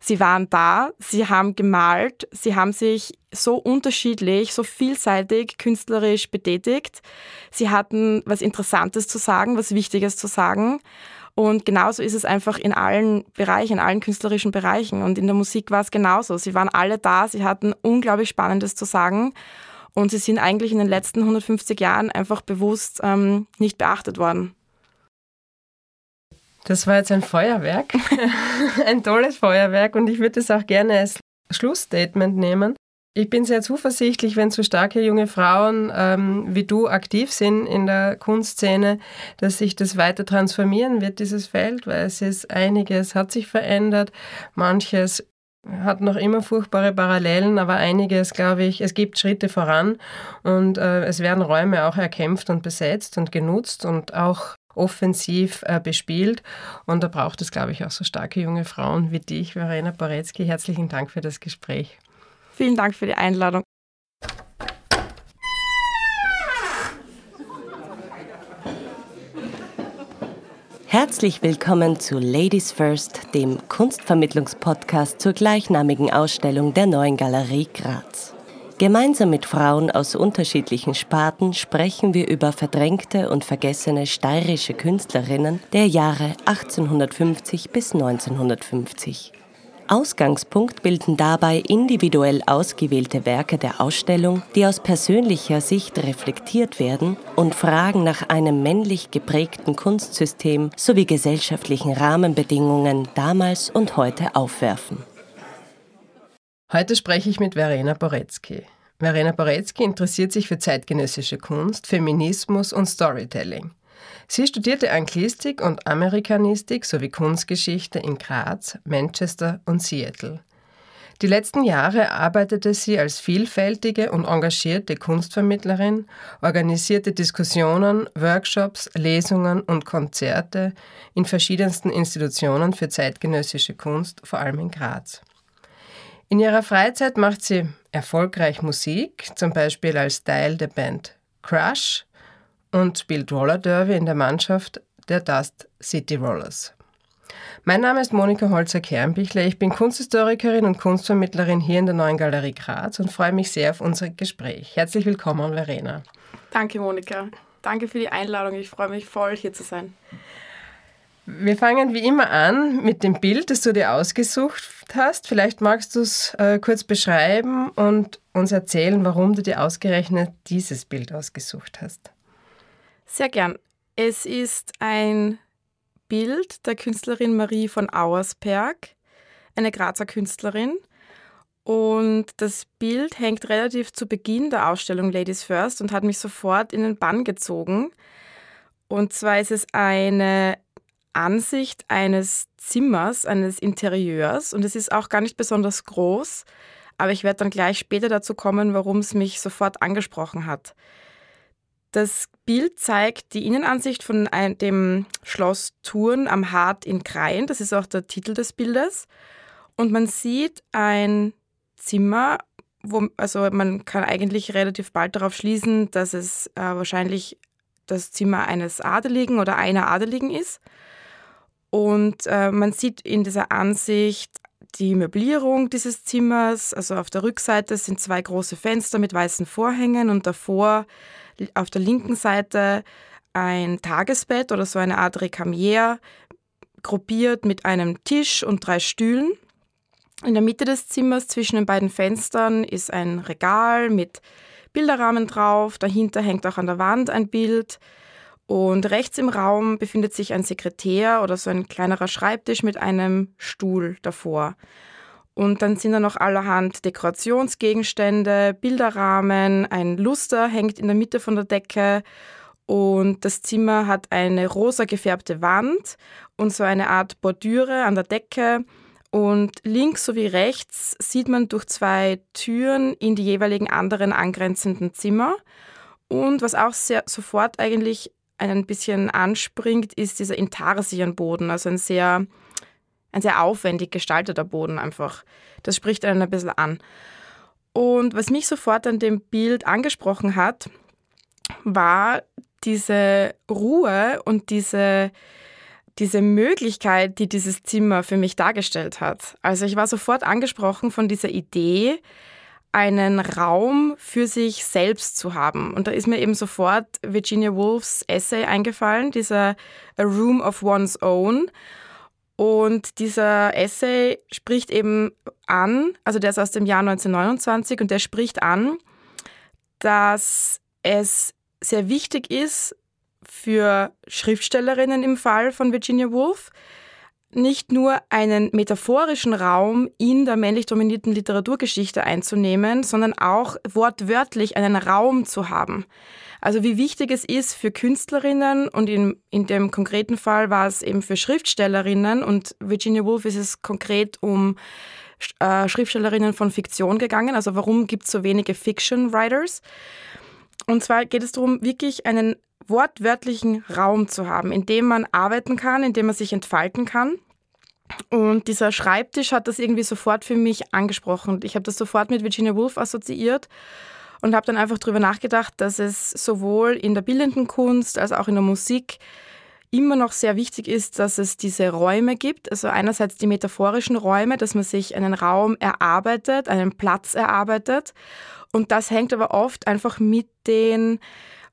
[SPEAKER 3] sie waren da, sie haben gemalt, sie haben sich so unterschiedlich, so vielseitig künstlerisch betätigt. Sie hatten was Interessantes zu sagen, was Wichtiges zu sagen. Und genauso ist es einfach in allen Bereichen, in allen künstlerischen Bereichen. Und in der Musik war es genauso. Sie waren alle da, sie hatten unglaublich Spannendes zu sagen. Und sie sind eigentlich in den letzten 150 Jahren einfach bewusst ähm, nicht beachtet worden.
[SPEAKER 2] Das war jetzt ein Feuerwerk, (laughs) ein tolles Feuerwerk und ich würde es auch gerne als Schlussstatement nehmen. Ich bin sehr zuversichtlich, wenn so starke junge Frauen ähm, wie du aktiv sind in der Kunstszene, dass sich das weiter transformieren wird, dieses Feld, weil es ist einiges hat sich verändert, manches hat noch immer furchtbare Parallelen, aber einiges, glaube ich, es gibt Schritte voran und äh, es werden Räume auch erkämpft und besetzt und genutzt und auch offensiv äh, bespielt. Und da braucht es, glaube ich, auch so starke junge Frauen wie dich, Verena Boretzky. Herzlichen Dank für das Gespräch.
[SPEAKER 3] Vielen Dank für die Einladung.
[SPEAKER 1] Herzlich willkommen zu Ladies First, dem Kunstvermittlungspodcast zur gleichnamigen Ausstellung der Neuen Galerie Graz. Gemeinsam mit Frauen aus unterschiedlichen Sparten sprechen wir über verdrängte und vergessene steirische Künstlerinnen der Jahre 1850 bis 1950. Ausgangspunkt bilden dabei individuell ausgewählte Werke der Ausstellung, die aus persönlicher Sicht reflektiert werden und Fragen nach einem männlich geprägten Kunstsystem sowie gesellschaftlichen Rahmenbedingungen damals und heute aufwerfen.
[SPEAKER 2] Heute spreche ich mit Verena Boretzky. Verena Boretzky interessiert sich für zeitgenössische Kunst, Feminismus und Storytelling. Sie studierte Anglistik und Amerikanistik sowie Kunstgeschichte in Graz, Manchester und Seattle. Die letzten Jahre arbeitete sie als vielfältige und engagierte Kunstvermittlerin, organisierte Diskussionen, Workshops, Lesungen und Konzerte in verschiedensten Institutionen für zeitgenössische Kunst, vor allem in Graz. In ihrer Freizeit macht sie erfolgreich Musik, zum Beispiel als Teil der Band Crush und spielt Roller Derby in der Mannschaft der Dust City Rollers. Mein Name ist Monika Holzer-Kernbichler. Ich bin Kunsthistorikerin und Kunstvermittlerin hier in der Neuen Galerie Graz und freue mich sehr auf unser Gespräch. Herzlich willkommen, Verena.
[SPEAKER 3] Danke, Monika. Danke für die Einladung. Ich freue mich voll, hier zu sein.
[SPEAKER 2] Wir fangen wie immer an mit dem Bild, das du dir ausgesucht hast. Vielleicht magst du es äh, kurz beschreiben und uns erzählen, warum du dir ausgerechnet dieses Bild ausgesucht hast.
[SPEAKER 3] Sehr gern. Es ist ein Bild der Künstlerin Marie von Auersperg, eine Grazer Künstlerin. Und das Bild hängt relativ zu Beginn der Ausstellung Ladies First und hat mich sofort in den Bann gezogen. Und zwar ist es eine Ansicht eines Zimmers, eines Interieurs und es ist auch gar nicht besonders groß, aber ich werde dann gleich später dazu kommen, warum es mich sofort angesprochen hat. Das Bild zeigt die Innenansicht von dem Schloss Thurn am Hart in Krain. Das ist auch der Titel des Bildes. Und man sieht ein Zimmer, wo, also man kann eigentlich relativ bald darauf schließen, dass es äh, wahrscheinlich das Zimmer eines Adeligen oder einer Adeligen ist. Und äh, man sieht in dieser Ansicht die Möblierung dieses Zimmers. Also auf der Rückseite sind zwei große Fenster mit weißen Vorhängen und davor auf der linken Seite ein Tagesbett oder so eine Art Recamier, gruppiert mit einem Tisch und drei Stühlen. In der Mitte des Zimmers zwischen den beiden Fenstern ist ein Regal mit Bilderrahmen drauf. Dahinter hängt auch an der Wand ein Bild. Und rechts im Raum befindet sich ein Sekretär oder so ein kleinerer Schreibtisch mit einem Stuhl davor. Und dann sind da noch allerhand Dekorationsgegenstände, Bilderrahmen, ein Luster hängt in der Mitte von der Decke und das Zimmer hat eine rosa gefärbte Wand und so eine Art Bordüre an der Decke Und links sowie rechts sieht man durch zwei Türen in die jeweiligen anderen angrenzenden Zimmer. Und was auch sehr, sofort eigentlich ein bisschen anspringt, ist dieser Intarsienboden, also ein sehr, ein sehr aufwendig gestalteter Boden einfach. Das spricht einen ein bisschen an. Und was mich sofort an dem Bild angesprochen hat, war diese Ruhe und diese, diese Möglichkeit, die dieses Zimmer für mich dargestellt hat. Also ich war sofort angesprochen von dieser Idee, einen Raum für sich selbst zu haben. Und da ist mir eben sofort Virginia Woolfs Essay eingefallen, dieser A Room of One's Own. Und dieser Essay spricht eben an, also der ist aus dem Jahr 1929 und der spricht an, dass es sehr wichtig ist für Schriftstellerinnen im Fall von Virginia Woolf, nicht nur einen metaphorischen Raum in der männlich dominierten Literaturgeschichte einzunehmen, sondern auch wortwörtlich einen Raum zu haben. Also wie wichtig es ist für Künstlerinnen und in, in dem konkreten Fall war es eben für Schriftstellerinnen und Virginia Woolf ist es konkret um äh, Schriftstellerinnen von Fiktion gegangen. Also warum gibt es so wenige Fiction Writers? Und zwar geht es darum, wirklich einen wortwörtlichen Raum zu haben, in dem man arbeiten kann, in dem man sich entfalten kann. Und dieser Schreibtisch hat das irgendwie sofort für mich angesprochen. Ich habe das sofort mit Virginia Woolf assoziiert und habe dann einfach darüber nachgedacht, dass es sowohl in der bildenden Kunst als auch in der Musik immer noch sehr wichtig ist, dass es diese Räume gibt. Also einerseits die metaphorischen Räume, dass man sich einen Raum erarbeitet, einen Platz erarbeitet. Und das hängt aber oft einfach mit den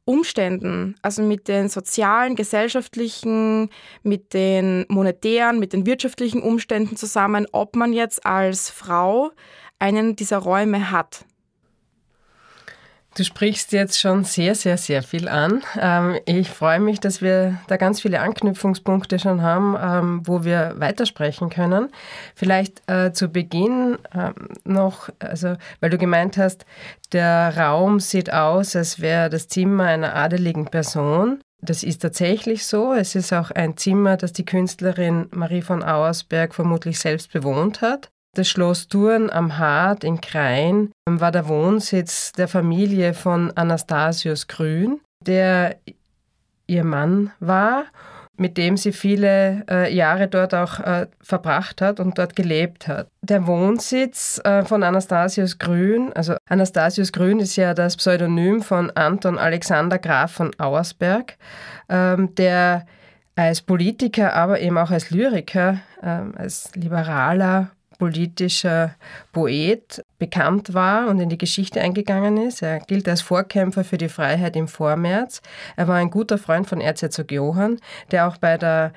[SPEAKER 3] Umständen, also mit den sozialen, gesellschaftlichen, mit den monetären, mit den wirtschaftlichen Umständen zusammen, ob man jetzt als Frau einen dieser Räume hat.
[SPEAKER 2] Du sprichst jetzt schon sehr, sehr, sehr viel an. Ähm, ich freue mich, dass wir da ganz viele Anknüpfungspunkte schon haben, ähm, wo wir weitersprechen können. Vielleicht äh, zu Beginn ähm, noch, also weil du gemeint hast, der Raum sieht aus, als wäre das Zimmer einer adeligen Person. Das ist tatsächlich so. Es ist auch ein Zimmer, das die Künstlerin Marie von Auersberg vermutlich selbst bewohnt hat. Das Schloss Thurn am Hart in Krain war der Wohnsitz der Familie von Anastasius Grün, der ihr Mann war, mit dem sie viele äh, Jahre dort auch äh, verbracht hat und dort gelebt hat. Der Wohnsitz äh, von Anastasius Grün, also Anastasius Grün ist ja das Pseudonym von Anton Alexander Graf von Auersberg, ähm, der als Politiker, aber eben auch als Lyriker, ähm, als liberaler politischer Poet bekannt war und in die Geschichte eingegangen ist. Er gilt als Vorkämpfer für die Freiheit im Vormärz. Er war ein guter Freund von Erzherzog Johann, der auch bei der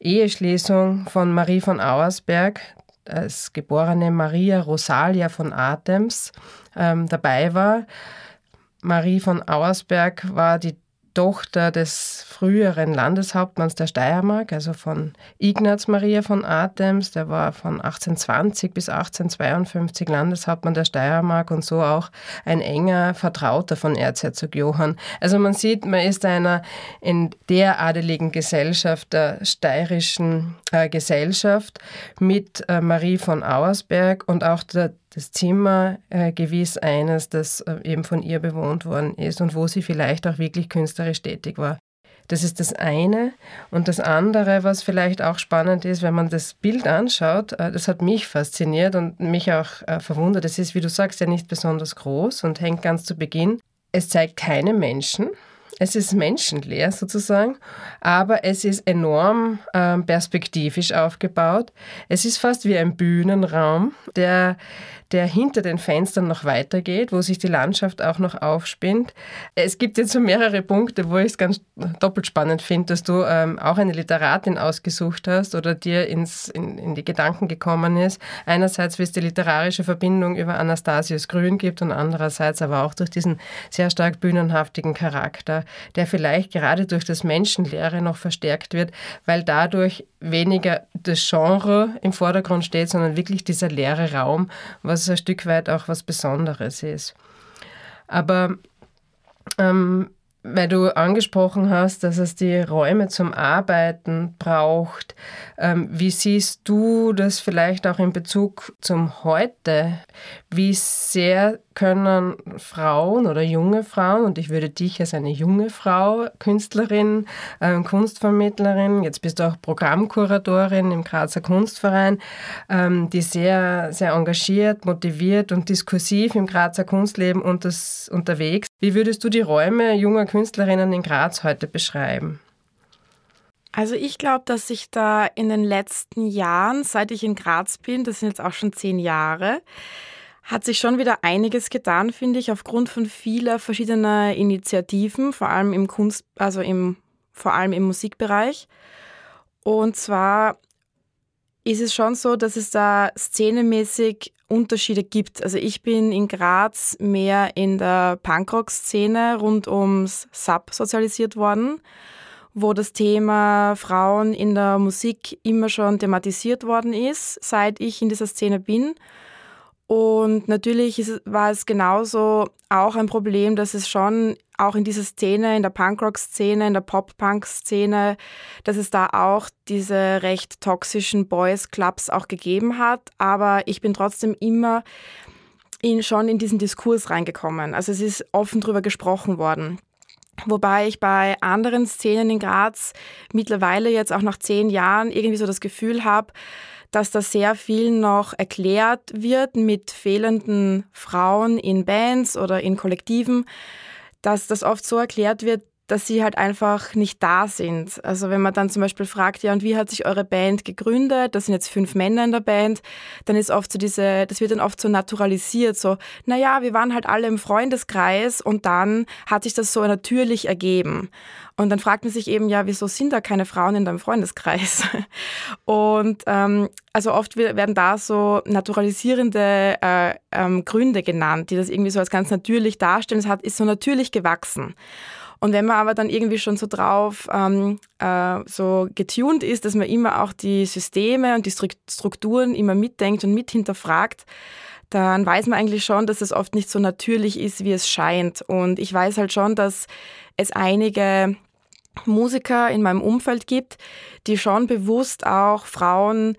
[SPEAKER 2] Eheschließung von Marie von Auersberg als geborene Maria Rosalia von Artems ähm, dabei war. Marie von Auersberg war die Tochter des früheren Landeshauptmanns der Steiermark, also von Ignaz Maria von Artems. Der war von 1820 bis 1852 Landeshauptmann der Steiermark und so auch ein enger Vertrauter von Erzherzog Johann. Also man sieht, man ist einer in der adeligen Gesellschaft, der steirischen äh, Gesellschaft mit äh, Marie von Auersberg und auch der das Zimmer äh, gewiss eines, das äh, eben von ihr bewohnt worden ist und wo sie vielleicht auch wirklich künstlerisch tätig war. Das ist das eine. Und das andere, was vielleicht auch spannend ist, wenn man das Bild anschaut, äh, das hat mich fasziniert und mich auch äh, verwundert. Es ist, wie du sagst, ja nicht besonders groß und hängt ganz zu Beginn. Es zeigt keine Menschen. Es ist menschenleer sozusagen, aber es ist enorm äh, perspektivisch aufgebaut. Es ist fast wie ein Bühnenraum, der der hinter den Fenstern noch weitergeht, wo sich die Landschaft auch noch aufspinnt. Es gibt jetzt so mehrere Punkte, wo ich es ganz doppelt spannend finde, dass du ähm, auch eine Literatin ausgesucht hast oder dir ins, in, in die Gedanken gekommen ist. Einerseits, wie es die literarische Verbindung über Anastasius Grün gibt und andererseits aber auch durch diesen sehr stark bühnenhaftigen Charakter, der vielleicht gerade durch das Menschenleere noch verstärkt wird, weil dadurch weniger das Genre im Vordergrund steht, sondern wirklich dieser leere Raum, was ein Stück weit auch was Besonderes ist. Aber ähm, weil du angesprochen hast, dass es die Räume zum Arbeiten braucht. Ähm, wie siehst du das vielleicht auch in Bezug zum Heute? Wie sehr können Frauen oder junge Frauen, und ich würde dich als eine junge Frau, Künstlerin, äh, Kunstvermittlerin, jetzt bist du auch Programmkuratorin im Grazer Kunstverein, ähm, die sehr, sehr engagiert, motiviert und diskursiv im Grazer Kunstleben unter, unterwegs. Wie würdest du die Räume junger Künstlerinnen in Graz heute beschreiben?
[SPEAKER 3] Also ich glaube, dass sich da in den letzten Jahren, seit ich in Graz bin, das sind jetzt auch schon zehn Jahre, hat sich schon wieder einiges getan, finde ich, aufgrund von vieler verschiedener Initiativen, vor allem im Kunst, also im, vor allem im Musikbereich. Und zwar ist es schon so, dass es da szenemäßig Unterschiede gibt. Also ich bin in Graz mehr in der Punkrock-Szene rund ums Sub sozialisiert worden, wo das Thema Frauen in der Musik immer schon thematisiert worden ist, seit ich in dieser Szene bin. Und natürlich ist, war es genauso auch ein Problem, dass es schon auch in dieser Szene, in der Punkrock-Szene, in der Pop-Punk-Szene, dass es da auch diese recht toxischen Boys-Clubs auch gegeben hat. Aber ich bin trotzdem immer in, schon in diesen Diskurs reingekommen. Also es ist offen darüber gesprochen worden. Wobei ich bei anderen Szenen in Graz mittlerweile jetzt auch nach zehn Jahren irgendwie so das Gefühl habe, dass da sehr viel noch erklärt wird mit fehlenden Frauen in Bands oder in Kollektiven, dass das oft so erklärt wird, dass sie halt einfach nicht da sind. Also wenn man dann zum Beispiel fragt, ja, und wie hat sich eure Band gegründet? Das sind jetzt fünf Männer in der Band, dann ist oft so diese, das wird dann oft so naturalisiert, so, naja, wir waren halt alle im Freundeskreis und dann hat sich das so natürlich ergeben. Und dann fragt man sich eben, ja, wieso sind da keine Frauen in deinem Freundeskreis? (laughs) Und ähm, also oft werden da so naturalisierende äh, ähm, Gründe genannt, die das irgendwie so als ganz natürlich darstellen. Es hat, ist so natürlich gewachsen. Und wenn man aber dann irgendwie schon so drauf ähm, äh, so getuned ist, dass man immer auch die Systeme und die Strukturen immer mitdenkt und mit hinterfragt, dann weiß man eigentlich schon, dass es oft nicht so natürlich ist, wie es scheint. Und ich weiß halt schon, dass es einige Musiker in meinem Umfeld gibt, die schon bewusst auch Frauen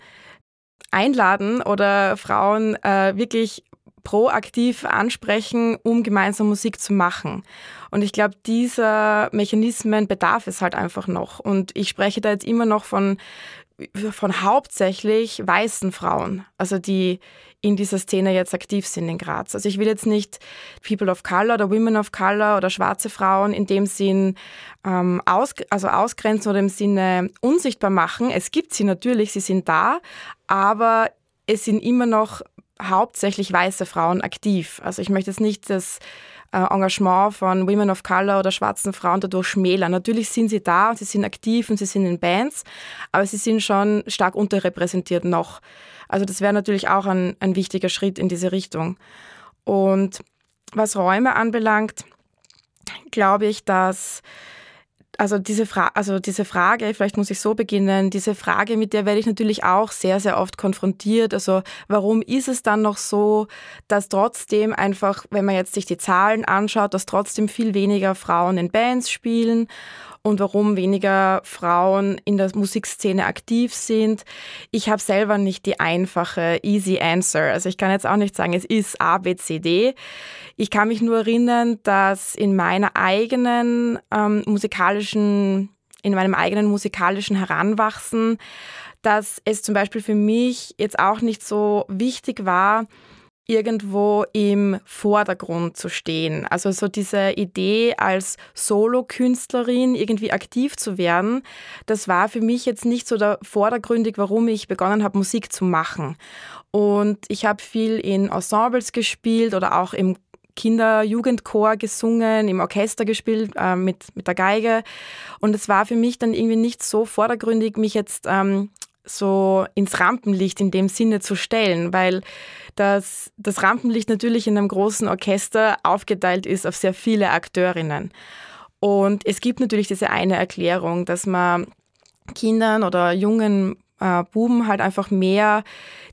[SPEAKER 3] einladen oder Frauen äh, wirklich proaktiv ansprechen, um gemeinsam Musik zu machen. Und ich glaube, dieser Mechanismen bedarf es halt einfach noch. Und ich spreche da jetzt immer noch von, von hauptsächlich weißen Frauen, also die in dieser Szene jetzt aktiv sind in Graz. Also ich will jetzt nicht People of Color oder Women of Color oder schwarze Frauen in dem Sinn ähm, aus, also ausgrenzen oder im Sinne unsichtbar machen. Es gibt sie natürlich, sie sind da, aber es sind immer noch hauptsächlich weiße Frauen aktiv. Also ich möchte jetzt nicht das Engagement von Women of Color oder schwarzen Frauen dadurch schmälern. Natürlich sind sie da und sie sind aktiv und sie sind in Bands, aber sie sind schon stark unterrepräsentiert noch. Also das wäre natürlich auch ein, ein wichtiger Schritt in diese Richtung. Und was Räume anbelangt, glaube ich, dass also diese, Fra also diese Frage, vielleicht muss ich so beginnen, diese Frage, mit der werde ich natürlich auch sehr, sehr oft konfrontiert. Also warum ist es dann noch so, dass trotzdem einfach, wenn man jetzt sich die Zahlen anschaut, dass trotzdem viel weniger Frauen in Bands spielen und warum weniger Frauen in der Musikszene aktiv sind. Ich habe selber nicht die einfache, easy answer. Also ich kann jetzt auch nicht sagen, es ist A, B, C, D. Ich kann mich nur erinnern, dass in meiner eigenen ähm, musikalischen, in meinem eigenen musikalischen Heranwachsen, dass es zum Beispiel für mich jetzt auch nicht so wichtig war, irgendwo im Vordergrund zu stehen. Also so diese Idee als Solokünstlerin irgendwie aktiv zu werden, das war für mich jetzt nicht so der vordergründig, warum ich begonnen habe, Musik zu machen. Und ich habe viel in Ensembles gespielt oder auch im Kinder-Jugendchor gesungen, im Orchester gespielt äh, mit, mit der Geige. Und es war für mich dann irgendwie nicht so vordergründig, mich jetzt ähm, so ins Rampenlicht in dem Sinne zu stellen, weil das, das Rampenlicht natürlich in einem großen Orchester aufgeteilt ist auf sehr viele Akteurinnen. Und es gibt natürlich diese eine Erklärung, dass man Kindern oder jungen äh, Buben halt einfach mehr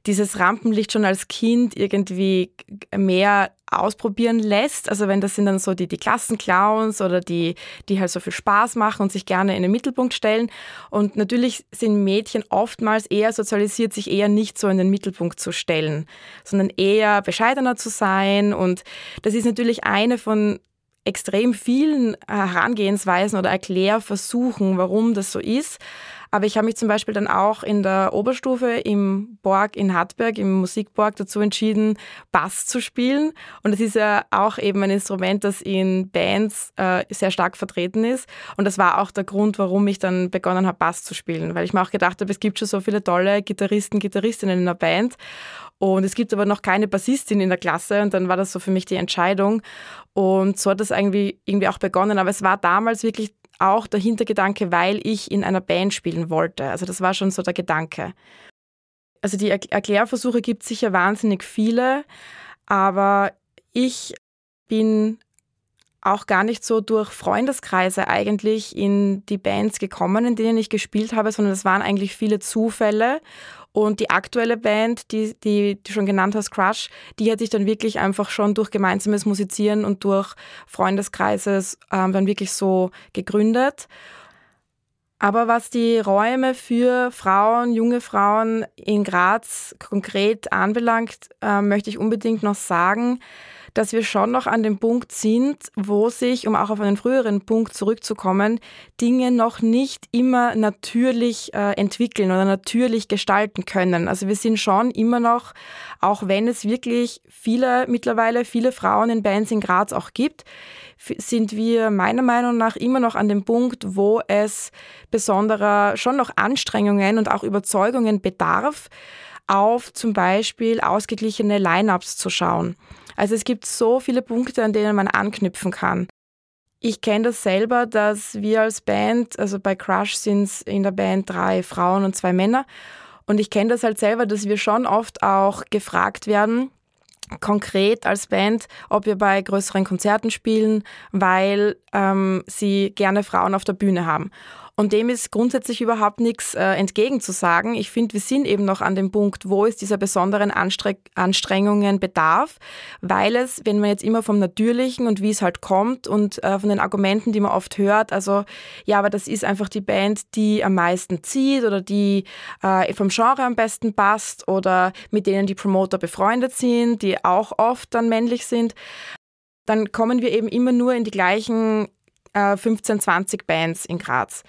[SPEAKER 3] dieses Rampenlicht schon als Kind irgendwie mehr ausprobieren lässt. Also wenn das sind dann so die, die Klassenclowns oder die, die halt so viel Spaß machen und sich gerne in den Mittelpunkt stellen. Und natürlich sind Mädchen oftmals eher sozialisiert, sich eher nicht so in den Mittelpunkt zu stellen, sondern eher bescheidener zu sein. Und das ist natürlich eine von extrem vielen Herangehensweisen oder Erklärversuchen, warum das so ist. Aber ich habe mich zum Beispiel dann auch in der Oberstufe im Borg in Hartberg, im Musikborg, dazu entschieden, Bass zu spielen. Und es ist ja auch eben ein Instrument, das in Bands äh, sehr stark vertreten ist. Und das war auch der Grund, warum ich dann begonnen habe, Bass zu spielen. Weil ich mir auch gedacht habe, es gibt schon so viele tolle Gitarristen, Gitarristinnen in der Band. Und es gibt aber noch keine Bassistin in der Klasse. Und dann war das so für mich die Entscheidung. Und so hat das irgendwie, irgendwie auch begonnen. Aber es war damals wirklich auch der Hintergedanke, weil ich in einer Band spielen wollte. Also das war schon so der Gedanke. Also die Erklärversuche gibt es sicher wahnsinnig viele, aber ich bin auch gar nicht so durch Freundeskreise eigentlich in die Bands gekommen, in denen ich gespielt habe, sondern es waren eigentlich viele Zufälle. Und die aktuelle Band, die, die du schon genannt hast, Crush, die hat sich dann wirklich einfach schon durch gemeinsames Musizieren und durch Freundeskreises ähm, dann wirklich so gegründet. Aber was die Räume für Frauen, junge Frauen in Graz konkret anbelangt, äh, möchte ich unbedingt noch sagen, dass wir schon noch an dem Punkt sind, wo sich, um auch auf einen früheren Punkt zurückzukommen, Dinge noch nicht immer natürlich äh, entwickeln oder natürlich gestalten können. Also wir sind schon immer noch, auch wenn es wirklich viele, mittlerweile viele Frauen in Bands in Graz auch gibt, sind wir meiner Meinung nach immer noch an dem Punkt, wo es besonderer schon noch Anstrengungen und auch Überzeugungen bedarf, auf zum Beispiel ausgeglichene Lineups zu schauen. Also es gibt so viele Punkte, an denen man anknüpfen kann. Ich kenne das selber, dass wir als Band, also bei Crush sind es in der Band drei Frauen und zwei Männer. Und ich kenne das halt selber, dass wir schon oft auch gefragt werden, konkret als Band, ob wir bei größeren Konzerten spielen, weil ähm, sie gerne Frauen auf der Bühne haben. Und dem ist grundsätzlich überhaupt nichts äh, entgegenzusagen. Ich finde, wir sind eben noch an dem Punkt, wo es dieser besonderen Anstre Anstrengungen bedarf, weil es, wenn man jetzt immer vom Natürlichen und wie es halt kommt und äh, von den Argumenten, die man oft hört, also ja, aber das ist einfach die Band, die am meisten zieht oder die äh, vom Genre am besten passt oder mit denen die Promoter befreundet sind, die auch oft dann männlich sind, dann kommen wir eben immer nur in die gleichen 15, äh, 20 Bands in Graz.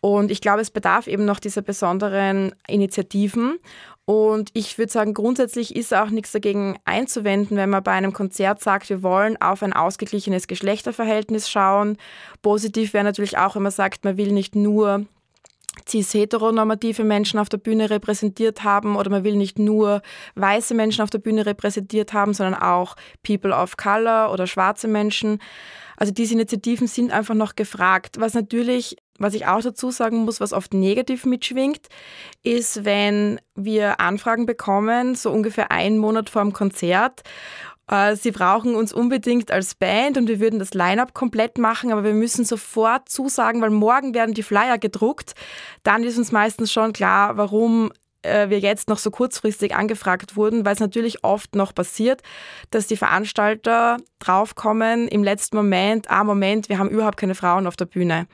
[SPEAKER 3] Und ich glaube, es bedarf eben noch dieser besonderen Initiativen. Und ich würde sagen, grundsätzlich ist auch nichts dagegen einzuwenden, wenn man bei einem Konzert sagt, wir wollen auf ein ausgeglichenes Geschlechterverhältnis schauen. Positiv wäre natürlich auch, wenn man sagt, man will nicht nur cis-heteronormative Menschen auf der Bühne repräsentiert haben oder man will nicht nur weiße Menschen auf der Bühne repräsentiert haben, sondern auch People of Color oder schwarze Menschen. Also diese Initiativen sind einfach noch gefragt. Was natürlich, was ich auch dazu sagen muss, was oft negativ mitschwingt, ist, wenn wir Anfragen bekommen, so ungefähr einen Monat vor dem Konzert. Äh, sie brauchen uns unbedingt als Band und wir würden das Line-up komplett machen, aber wir müssen sofort zusagen, weil morgen werden die Flyer gedruckt. Dann ist uns meistens schon klar, warum wir jetzt noch so kurzfristig angefragt wurden, weil es natürlich oft noch passiert, dass die Veranstalter draufkommen im letzten Moment, ah Moment, wir haben überhaupt keine Frauen auf der Bühne.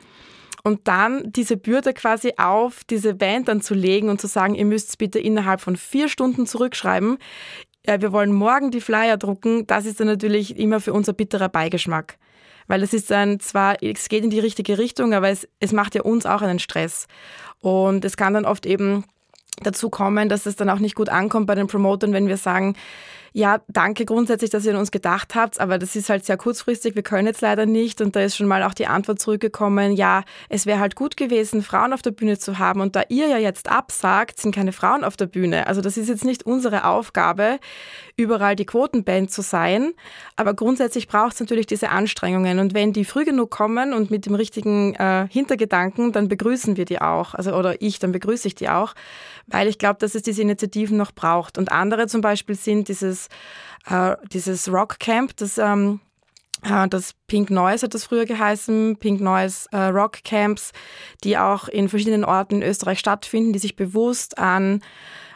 [SPEAKER 3] Und dann diese Bürde quasi auf diese Band dann zu legen und zu sagen, ihr müsst es bitte innerhalb von vier Stunden zurückschreiben. Ja, wir wollen morgen die Flyer drucken. Das ist dann natürlich immer für unser bitterer Beigeschmack. Weil es ist dann zwar, es geht in die richtige Richtung, aber es, es macht ja uns auch einen Stress. Und es kann dann oft eben dazu kommen, dass es dann auch nicht gut ankommt bei den Promotern, wenn wir sagen, ja, danke grundsätzlich, dass ihr an uns gedacht habt, aber das ist halt sehr kurzfristig, wir können jetzt leider nicht. Und da ist schon mal auch die Antwort zurückgekommen, ja, es wäre halt gut gewesen, Frauen auf der Bühne zu haben. Und da ihr ja jetzt absagt, sind keine Frauen auf der Bühne. Also das ist jetzt nicht unsere Aufgabe, überall die Quotenband zu sein. Aber grundsätzlich braucht es natürlich diese Anstrengungen. Und wenn die früh genug kommen und mit dem richtigen äh, Hintergedanken, dann begrüßen wir die auch. Also, oder ich, dann begrüße ich die auch, weil ich glaube, dass es diese Initiativen noch braucht. Und andere zum Beispiel sind dieses, äh, dieses Rockcamp, das ähm, Äh, das Pink Noise hat das früher geheißen, Pink Noise äh, Rock Camps, die auch in verschiedenen Orten in Österreich stattfinden, die sich bewusst an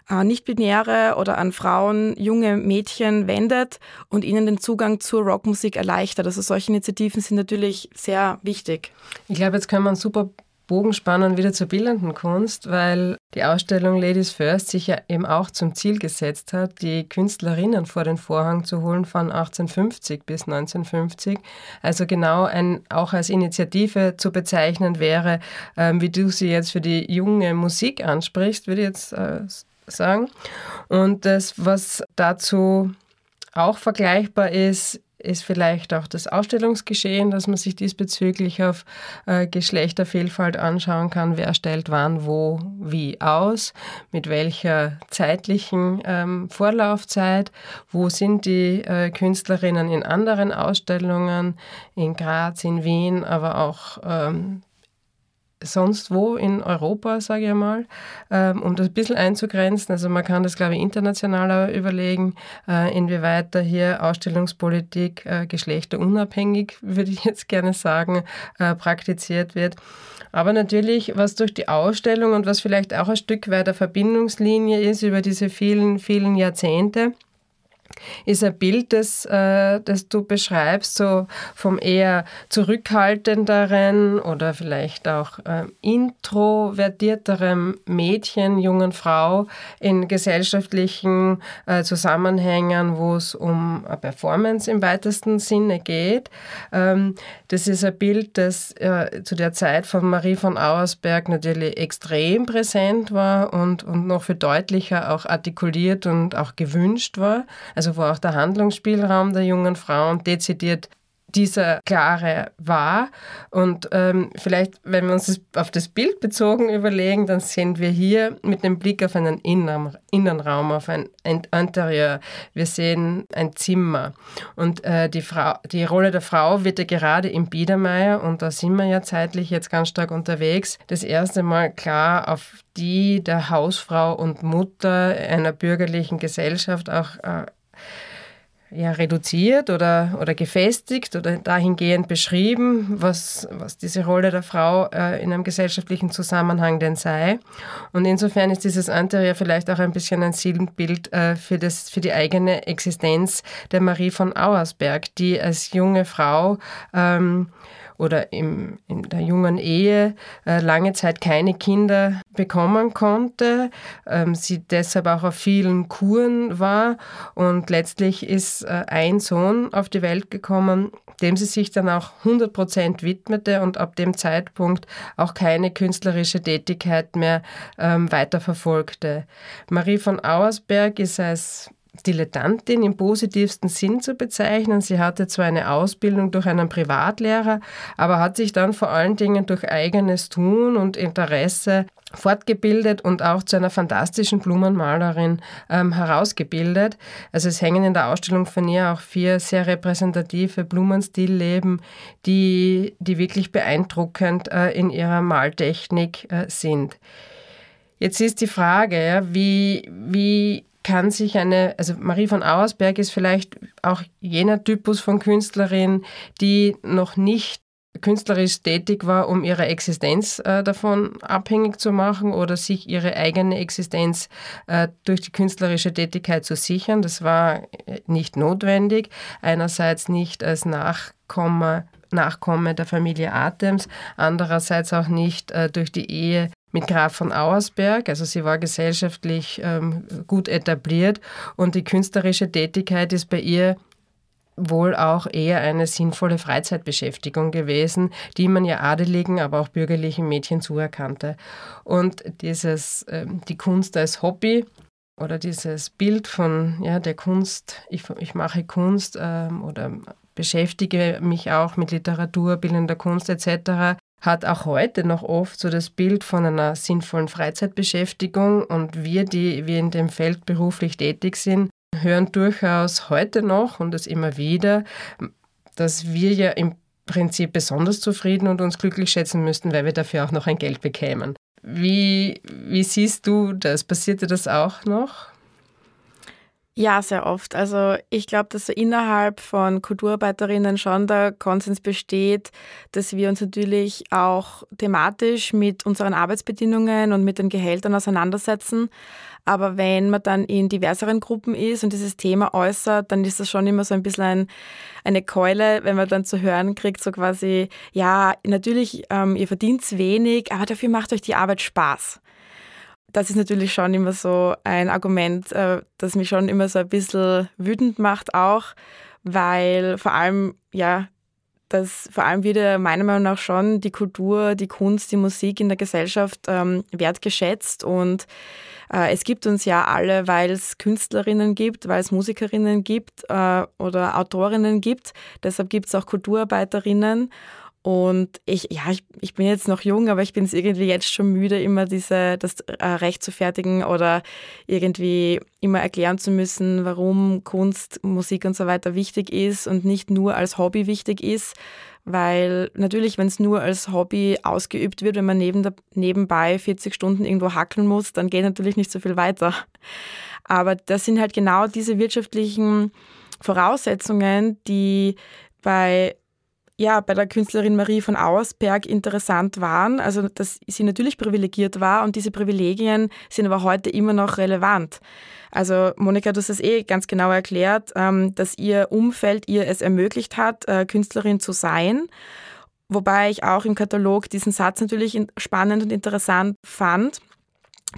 [SPEAKER 3] nicht-binäre oder an Frauen, junge Mädchen wendet und ihnen den Zugang zur Rockmusik erleichtert. Also solche Initiativen sind natürlich sehr wichtig.
[SPEAKER 2] Ich glaube, jetzt können wir einen super Bogen spannen wieder zur bildenden Kunst, weil die Ausstellung Ladies First sich ja eben auch zum Ziel gesetzt hat, die Künstlerinnen vor den Vorhang zu holen von 1850 bis 1950. Also genau ein, auch als Initiative zu bezeichnen wäre, ähm, wie du sie jetzt für die junge Musik ansprichst, würde ich jetzt äh, sagen. Und das, was dazu auch vergleichbar ist, ist vielleicht auch das Ausstellungsgeschehen, dass man sich diesbezüglich auf äh, Geschlechtervielfalt anschauen kann. Wer stellt wann, wo, wie aus, mit welcher zeitlichen ähm, Vorlaufzeit, wo sind die äh, Künstlerinnen in anderen Ausstellungen, in Graz, in Wien, aber auch ähm, sonst wo in Europa, sage ich mal, ähm, um das ein bisschen einzugrenzen. Also man kann das, glaube ich, internationaler überlegen, äh, inwieweit da hier Ausstellungspolitik äh, geschlechterunabhängig, würde ich jetzt gerne sagen, äh, praktiziert wird. Aber natürlich, was durch die Ausstellung und was vielleicht auch ein Stück weit der Verbindungslinie ist über diese vielen, vielen Jahrzehnte, ist ein Bild, das, äh, das du beschreibst, so vom eher zurückhaltenderen oder vielleicht auch äh, introvertierterem Mädchen, jungen Frau in gesellschaftlichen äh, Zusammenhängen, wo es um eine Performance im weitesten Sinne geht. Ähm, das ist ein Bild, das äh, zu der Zeit von Marie von Auersberg natürlich extrem präsent war und, und noch viel deutlicher auch artikuliert und auch gewünscht war. Also wo auch der Handlungsspielraum der jungen Frauen dezidiert dieser klare war. Und ähm, vielleicht, wenn wir uns das auf das Bild bezogen überlegen, dann sehen wir hier mit dem Blick auf einen Innen Innenraum, auf ein Interieur. Wir sehen ein Zimmer. Und äh, die, Frau, die Rolle der Frau wird ja gerade im Biedermeier, und da sind wir ja zeitlich jetzt ganz stark unterwegs, das erste Mal klar auf die der Hausfrau und Mutter einer bürgerlichen Gesellschaft auch äh, ja, reduziert oder, oder gefestigt oder dahingehend beschrieben, was, was diese Rolle der Frau äh, in einem gesellschaftlichen Zusammenhang denn sei. Und insofern ist dieses Interieur vielleicht auch ein bisschen ein Sinnbild äh, für, das, für die eigene Existenz der Marie von Auersberg, die als junge Frau ähm, oder im, in der jungen Ehe äh, lange Zeit keine Kinder bekommen konnte, ähm, sie deshalb auch auf vielen Kuren war und letztlich ist äh, ein Sohn auf die Welt gekommen, dem sie sich dann auch 100 Prozent widmete und ab dem Zeitpunkt auch keine künstlerische Tätigkeit mehr ähm, weiterverfolgte. Marie von Auersberg ist als Dilettantin im positivsten Sinn zu bezeichnen. Sie hatte zwar eine Ausbildung durch einen Privatlehrer, aber hat sich dann vor allen Dingen durch eigenes Tun und Interesse fortgebildet und auch zu einer fantastischen Blumenmalerin ähm, herausgebildet. Also es hängen in der Ausstellung von ihr auch vier sehr repräsentative Blumenstillleben, die, die wirklich beeindruckend äh, in ihrer Maltechnik äh, sind. Jetzt ist die Frage, ja, wie, wie kann sich eine, also Marie von Auersberg ist vielleicht auch jener Typus von Künstlerin, die noch nicht künstlerisch tätig war, um ihre Existenz äh, davon abhängig zu machen oder sich ihre eigene Existenz äh, durch die künstlerische Tätigkeit zu sichern. Das war äh, nicht notwendig. Einerseits nicht als Nachkomme, Nachkomme der Familie Atems, andererseits auch nicht äh, durch die Ehe mit Graf von Auersberg. Also sie war gesellschaftlich ähm, gut etabliert und die künstlerische Tätigkeit ist bei ihr wohl auch eher eine sinnvolle Freizeitbeschäftigung gewesen, die man ja adeligen, aber auch bürgerlichen Mädchen zuerkannte. Und dieses, ähm, die Kunst als Hobby oder dieses Bild von ja, der Kunst, ich, ich mache Kunst ähm, oder beschäftige mich auch mit Literatur, bildender Kunst etc., hat auch heute noch oft so das Bild von einer sinnvollen Freizeitbeschäftigung und wir, die wir in dem Feld beruflich tätig sind, hören durchaus heute noch und das immer wieder, dass wir ja im Prinzip besonders zufrieden und uns glücklich schätzen müssten, weil wir dafür auch noch ein Geld bekämen. Wie, wie siehst du das? Passierte das auch noch?
[SPEAKER 3] Ja, sehr oft. Also ich glaube, dass so innerhalb von Kulturarbeiterinnen schon der Konsens besteht, dass wir uns natürlich auch thematisch mit unseren Arbeitsbedingungen und mit den Gehältern auseinandersetzen. Aber wenn man dann in diverseren Gruppen ist und dieses Thema äußert, dann ist das schon immer so ein bisschen ein, eine Keule, wenn man dann zu hören kriegt, so quasi, ja, natürlich, ähm, ihr verdient wenig, aber dafür macht euch die Arbeit Spaß das ist natürlich schon immer so ein Argument, äh, das mich schon immer so ein bisschen wütend macht auch, weil vor allem, ja, dass vor allem wieder meiner Meinung nach schon die Kultur, die Kunst, die Musik in der Gesellschaft ähm, wertgeschätzt und äh, es gibt uns ja alle, weil es Künstlerinnen gibt, weil es Musikerinnen gibt äh, oder Autorinnen gibt. Deshalb gibt es auch Kulturarbeiterinnen und ich, ja, ich, ich bin jetzt noch jung, aber ich bin es irgendwie jetzt schon müde, immer diese, das äh, Recht zu fertigen oder irgendwie immer erklären zu müssen, warum Kunst, Musik und so weiter wichtig ist und nicht nur als Hobby wichtig ist. Weil natürlich, wenn es nur als Hobby ausgeübt wird, wenn man neben der, nebenbei 40 Stunden irgendwo hackeln muss, dann geht natürlich nicht so viel weiter. Aber das sind halt genau diese wirtschaftlichen Voraussetzungen, die bei ja, bei der Künstlerin Marie von Auersberg interessant waren. Also, dass sie natürlich privilegiert war und diese Privilegien sind aber heute immer noch relevant. Also, Monika, du hast es eh ganz genau erklärt, ähm, dass ihr Umfeld ihr es ermöglicht hat, äh, Künstlerin zu sein. Wobei ich auch im Katalog diesen Satz natürlich spannend und interessant fand,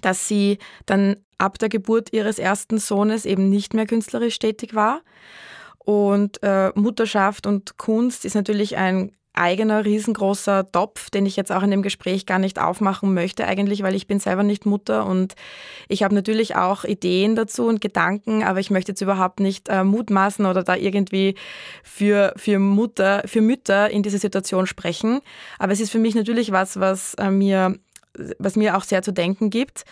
[SPEAKER 3] dass sie dann ab der Geburt ihres ersten Sohnes eben nicht mehr künstlerisch tätig war. Und äh, Mutterschaft und Kunst ist natürlich ein eigener riesengroßer Topf, den ich jetzt auch in dem Gespräch gar nicht aufmachen möchte eigentlich, weil ich bin selber nicht Mutter und ich habe natürlich auch Ideen dazu und Gedanken, aber ich möchte jetzt überhaupt nicht äh, mutmaßen oder da irgendwie für, für Mutter, für Mütter in dieser Situation sprechen. Aber es ist für mich natürlich was, was äh, mir was mir auch sehr zu denken gibt.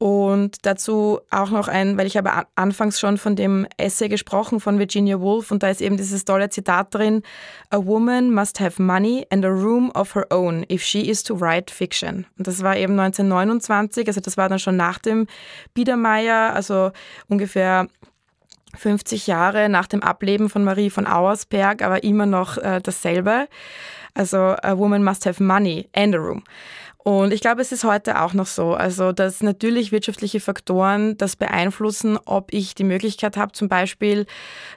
[SPEAKER 3] Und dazu auch noch ein, weil ich habe anfangs schon von dem Essay gesprochen von Virginia Woolf und da ist eben dieses tolle Zitat drin, A woman must have money and a room of her own if she is to write fiction. Und das war eben 1929, also das war dann schon nach dem Biedermeier, also ungefähr 50 Jahre nach dem Ableben von Marie von Auersberg, aber immer noch äh, dasselbe. Also a woman must have money and a room. Und ich glaube, es ist heute auch noch so, also dass natürlich wirtschaftliche Faktoren das beeinflussen, ob ich die Möglichkeit habe, zum Beispiel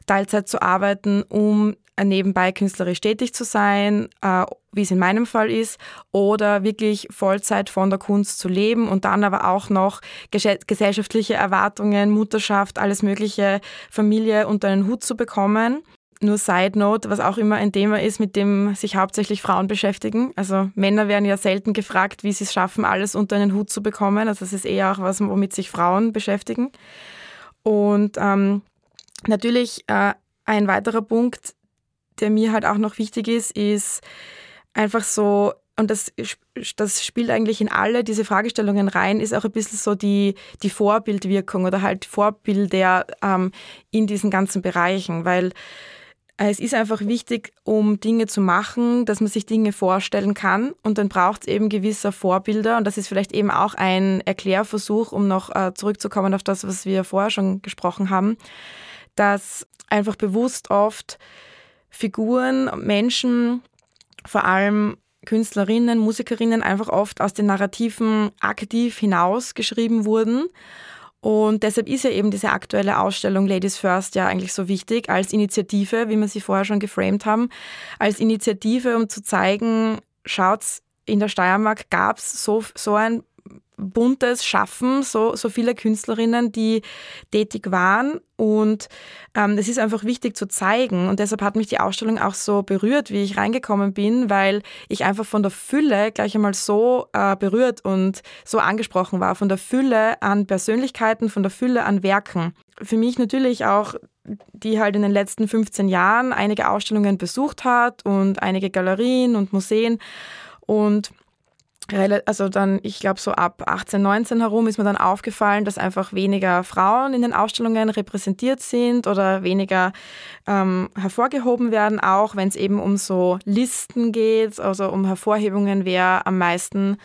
[SPEAKER 3] Teilzeit zu arbeiten, um nebenbei künstlerisch tätig zu sein, äh, wie es in meinem Fall ist, oder wirklich Vollzeit von der Kunst zu leben und dann aber auch noch gesellschaftliche Erwartungen, Mutterschaft, alles Mögliche, Familie unter einen Hut zu bekommen nur Side Note, was auch immer ein Thema ist, mit dem sich hauptsächlich Frauen beschäftigen. Also Männer werden ja selten gefragt, wie sie es schaffen, alles unter einen Hut zu bekommen. Also das ist eher auch was, womit sich Frauen beschäftigen. Und ähm, natürlich äh, ein weiterer Punkt, der mir halt auch noch wichtig ist, ist einfach so, und das, das spielt eigentlich in alle diese Fragestellungen rein, ist auch ein bisschen so die, die Vorbildwirkung oder halt Vorbilder ähm, in diesen ganzen Bereichen, weil es ist einfach wichtig, um Dinge zu machen, dass man sich Dinge vorstellen kann. Und dann braucht es eben gewisse Vorbilder. Und das ist vielleicht eben auch ein Erklärversuch, um noch äh, zurückzukommen auf das, was wir vorher schon gesprochen haben, dass einfach bewusst oft Figuren, Menschen, vor allem Künstlerinnen, Musikerinnen einfach oft aus den Narrativen aktiv hinausgeschrieben wurden und deshalb ist ja eben diese aktuelle Ausstellung Ladies First ja eigentlich so wichtig als Initiative, wie wir sie vorher schon geframed haben, als Initiative, um zu zeigen, schaut's, in der Steiermark gab es so, so ein buntes Schaffen, so, so viele Künstlerinnen, die tätig waren. Und ähm, ist einfach wichtig zu zeigen. Und deshalb hat mich die Ausstellung auch so berührt, wie ich reingekommen bin, weil ich einfach von der Fülle gleich einmal so äh, berührt und so angesprochen war. Von der Fülle an Persönlichkeiten, von der Fülle an Werken. Für mich natürlich auch die halt in den letzten 15 Jahren einige Ausstellungen besucht hat und einige Galerien und Museen. Und also dann, ich glaube, so ab 18, 19 herum ist mir dann aufgefallen, dass einfach weniger Frauen in den Ausstellungen repräsentiert sind oder weniger ähm, hervorgehoben werden, auch wenn es eben um so Listen geht, also um Hervorhebungen, wer am meisten